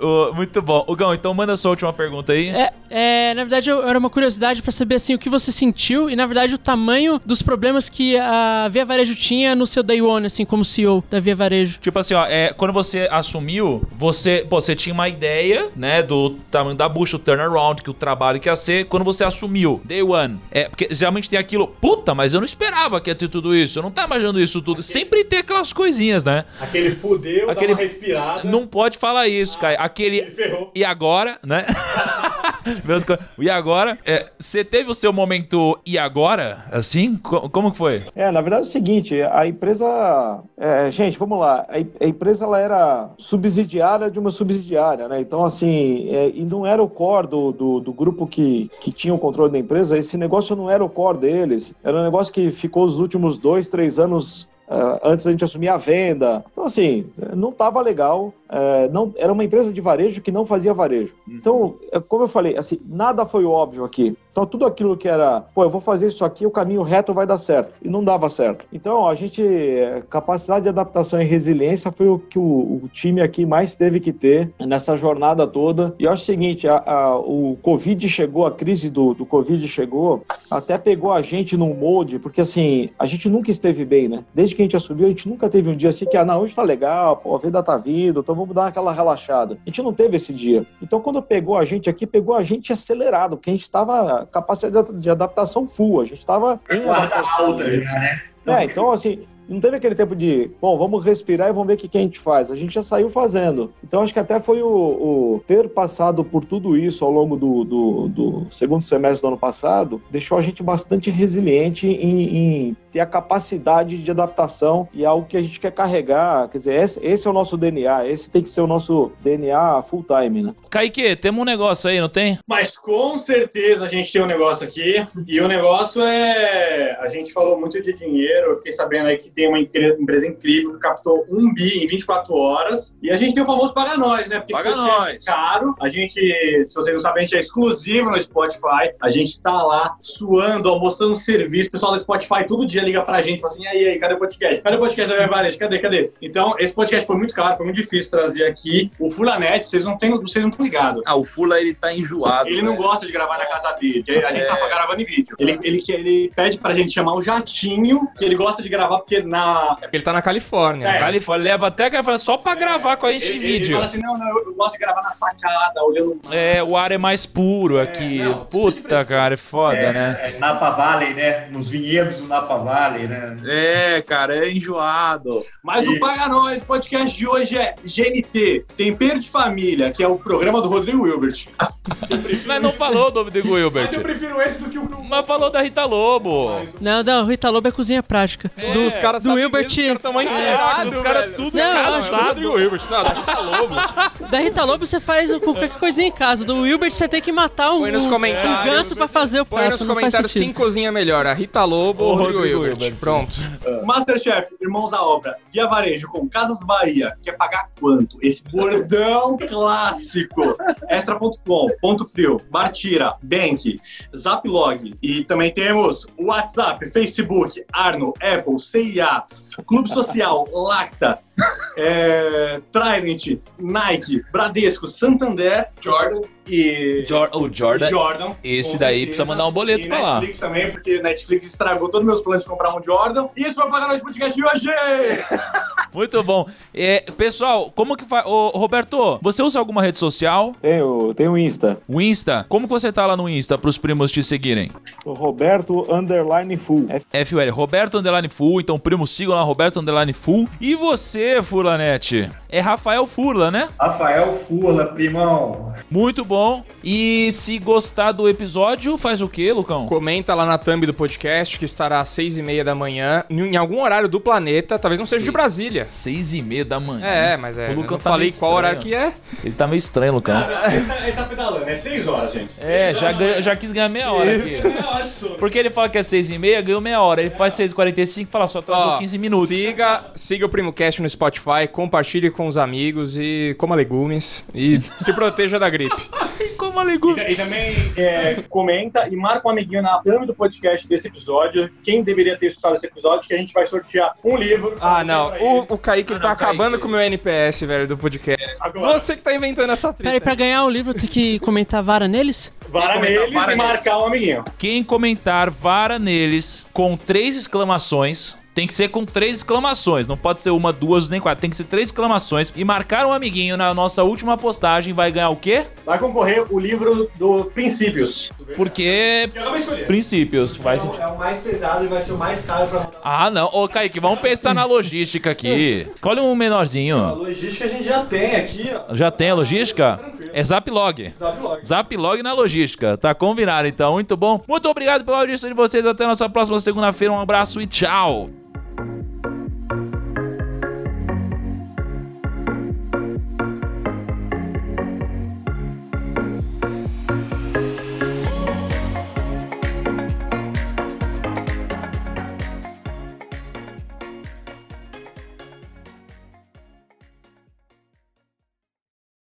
Speaker 1: Ô, muito bom. O Gão, então manda sua última pergunta aí.
Speaker 4: É, é, na verdade, eu- era uma curiosidade pra saber assim o que você sentiu e, na verdade, o tamanho dos problemas que a Via Varejo tinha no seu day one, assim, como CEO da Via Varejo.
Speaker 1: Tipo assim, ó, é, quando você assumiu, você, pô, você tinha uma ideia, né, do tamanho da bucha, o turnaround, que o trabalho que ia ser. Quando você assumiu, day one, é, porque geralmente tem aquilo, puta, mas eu não esperava que ia ter tudo isso, eu não tava imaginando isso tudo. Sempre tem aquelas coisinhas, né?
Speaker 3: Aquele fudeu,
Speaker 1: Aquele-
Speaker 3: dá uma respirada.
Speaker 1: Não pode falar isso, cara.
Speaker 3: Ele
Speaker 1: Aquele.
Speaker 3: ferrou.
Speaker 1: E agora, né? E agora? É, Você teve o seu momento e agora? Assim? Co- Como que foi?
Speaker 5: É, na verdade é o seguinte, a empresa, é, gente, vamos lá, a, a empresa ela era subsidiária de uma subsidiária, né? Então assim, é, e não era o core do, do, do grupo que, que tinha o controle da empresa. Esse negócio não era o core deles. Era um negócio que ficou os últimos dois, três anos ah, antes da gente assumir a venda. Então, assim, não estava legal. é, não, era uma empresa de varejo que não fazia varejo. Então, é, como eu falei, assim, nada foi óbvio aqui. Então, tudo aquilo que era, pô, eu vou fazer isso aqui, o caminho reto vai dar certo. E não dava certo. Então, a gente, é, capacidade de adaptação e resiliência foi o que o, o time aqui mais teve que ter nessa jornada toda. E eu acho o seguinte, a- a- o Covid chegou, a crise do, do Covid chegou, até pegou a gente num molde, porque assim, a gente nunca esteve bem, né? Desde que a gente assumiu, a gente nunca teve um dia assim que, ah, não, hoje tá legal, pô, a vida tá vindo, então vamos dar aquela relaxada. A gente não teve esse dia. Então, quando pegou a gente aqui, pegou a gente acelerado, porque a gente tava capacidade de adaptação full, a gente tava em
Speaker 6: Guarda alta já, né?
Speaker 5: É, então assim, não teve aquele tempo de, bom, vamos respirar e vamos ver o que, que a gente faz. A gente já saiu fazendo. Então acho que até foi o, o ter passado por tudo isso ao longo do, do, do segundo semestre do ano passado, deixou a gente bastante resiliente em, em ter a capacidade de adaptação e algo que a gente quer carregar. Quer dizer, esse, esse é o nosso DNA, esse tem que ser o nosso DNA full time, né?
Speaker 1: Kaique, temos um negócio aí, não tem?
Speaker 3: Mas com certeza a gente tem um negócio aqui. E o negócio é. A gente falou muito de dinheiro. Eu fiquei sabendo aí que tem uma empresa incrível que captou um bi em 24 horas. E a gente tem o famoso Paga Nós, né? Porque
Speaker 1: Paga
Speaker 3: esse podcast
Speaker 1: Nós.
Speaker 3: é caro. A gente, se vocês não sabem, a gente é exclusivo no Spotify. A gente tá lá suando, almoçando serviço. O pessoal do Spotify todo dia liga pra gente e fala assim: e aí, aí, cadê o podcast? Cadê o podcast da Varejo? Cadê, cadê? Então, esse podcast foi muito caro, foi muito difícil trazer aqui. O Fulanet, vocês não têm, vocês não estão ligados.
Speaker 7: Ah, o Fula ele tá enjoado.
Speaker 3: Ele não
Speaker 7: né?
Speaker 3: gosta de gravar na casa dele. A gente tá gravando em vídeo. Ele, ele, ele pede pra gente chamar o Jatinho, que ele gosta de gravar porque na.
Speaker 2: É porque ele tá na Califórnia.
Speaker 3: É.
Speaker 1: Califórnia leva até Califórnia só pra gravar com a gente
Speaker 3: Ele,
Speaker 1: em
Speaker 3: ele
Speaker 1: vídeo.
Speaker 3: fala assim: não, não, eu, gosto de gravar na sacada, olhando.
Speaker 1: É, o ar é mais puro aqui.
Speaker 3: não,
Speaker 1: Puta, cara, é foda, né?
Speaker 6: É, Napa Valley, né? Nos vinhedos do Napa Valley, né?
Speaker 7: É, cara, é enjoado.
Speaker 3: Mas o Paga Nós podcast de hoje é GNT, Tempero de Família, que é o programa do Rodrigo Wilbert.
Speaker 1: Mas não falou do Rodrigo Wilbert.
Speaker 3: Mas eu prefiro esse do que o.
Speaker 1: Mas falou da Rita Lobo.
Speaker 4: Não, não, Rita Lobo é cozinha prática.
Speaker 1: É,
Speaker 4: do,
Speaker 2: Os caras
Speaker 4: do
Speaker 2: sabem
Speaker 4: Wilbert.
Speaker 2: disso, Os caras tão mais inteirados,
Speaker 1: os caras tudo
Speaker 4: Não,
Speaker 1: casado.
Speaker 2: Rodrigo Wilbert, não, da Rita Lobo.
Speaker 4: Da Rita Lobo você faz qualquer coisinha em casa. Do Wilbert você tem que matar um,
Speaker 2: Põe nos
Speaker 4: um
Speaker 2: comentários.
Speaker 4: ganso pra fazer o
Speaker 2: Põe
Speaker 4: prato.
Speaker 2: nos
Speaker 4: não faz
Speaker 2: comentários quem cozinha melhor, a Rita Lobo ou o Rodrigo, Wilbert.
Speaker 1: Hilbert.
Speaker 2: Pronto.
Speaker 3: Masterchef, Irmãos à Obra, Via Varejo com Casas Bahia, quer pagar quanto? Esse bordão clássico. Extra.com, Ponto Frio, Bartira, Bank, Zaplog. E também temos o WhatsApp, Facebook, Arno, Apple, CIA, Clube Social, Lacta, é, Trident, Nike, Bradesco, Santander, Jordan e
Speaker 1: Jor- o Jordan.
Speaker 3: Jordan.
Speaker 1: esse daí
Speaker 3: certeza.
Speaker 1: precisa mandar um boleto
Speaker 3: e
Speaker 1: pra lá.
Speaker 3: Netflix também, porque Netflix estragou todos os meus planos de comprar um Jordan. E isso vai pagar nosso podcast de hoje!
Speaker 1: Muito bom. É, pessoal, como que faz. Ô, Roberto, você usa alguma rede social?
Speaker 5: Tenho, tenho o Insta.
Speaker 1: O Insta? Como que você tá lá no Insta pros primos te seguirem?
Speaker 5: O Roberto Underline Full. É
Speaker 1: FUL, Roberto Underline Full, então primo sigam lá, Roberto Underline Full. E você, Furlanete? É Rafael Furla, né?
Speaker 6: Rafael Furla, primão.
Speaker 1: Muito bom. E se gostar do episódio, faz o quê, Lucão?
Speaker 2: Comenta lá na thumb do podcast, que estará às seis e meia da manhã, em algum horário do planeta, talvez não seja de. Brasília.
Speaker 1: Seis e meia da manhã.
Speaker 2: É, mas é.
Speaker 1: O
Speaker 2: eu
Speaker 1: Lucão
Speaker 2: não
Speaker 1: tá
Speaker 2: falei qual horário que é.
Speaker 1: Ele tá meio estranho, Lucão.
Speaker 3: ele, tá, ele tá pedalando, é 6 horas, gente.
Speaker 1: É, já, já quis ganhar meia hora aqui.
Speaker 3: É, ótimo.
Speaker 1: Porque ele fala que é seis e meia, ganhou meia hora. Ele faz 6h45 e fala, só atrasou
Speaker 2: Ó,
Speaker 1: 15 minutos.
Speaker 2: Siga, siga o PrimoCast no Spotify, compartilhe com os amigos e coma legumes e se proteja da gripe.
Speaker 1: Como legumes.
Speaker 3: E, e também é, comenta e marca um amiguinho na thumb do podcast desse episódio. Quem deveria ter escutado esse episódio, que a gente vai sortear um livro.
Speaker 2: Ah, não. O, o Kaique
Speaker 1: Ah,
Speaker 2: tá
Speaker 1: não,
Speaker 2: acabando
Speaker 1: Kaique.
Speaker 2: com o meu NPS, velho, do podcast.
Speaker 3: Agora,
Speaker 2: Você que tá inventando essa treta.
Speaker 4: Peraí, pra ganhar o livro tem que comentar vara neles?
Speaker 3: vara neles
Speaker 7: vara
Speaker 3: e
Speaker 7: neles.
Speaker 3: marcar um amiguinho.
Speaker 1: Quem comentar vara neles com três exclamações. Tem que ser com três exclamações. Não pode ser uma, duas, nem quatro. Tem que ser três exclamações. E marcar um amiguinho na nossa última postagem vai ganhar o quê?
Speaker 3: Vai concorrer o livro do Princípios.
Speaker 1: Porque.
Speaker 3: Eu acabei de escolher.
Speaker 1: Princípios. Vai
Speaker 8: É o, é o mais pesado e vai ser o mais caro pra.
Speaker 1: Ah, não. Ô, Kaique, vamos pensar na logística aqui. Escolhe um
Speaker 8: A
Speaker 1: menorzinho.
Speaker 8: logística a gente já tem aqui, ó.
Speaker 1: Já tem a logística? É Zaplog.
Speaker 8: Zaplog.
Speaker 1: Zaplog na logística. Tá combinado, então. Muito bom. Muito obrigado pela audiência de vocês. Até a nossa próxima segunda-feira. Um abraço e tchau. Bye.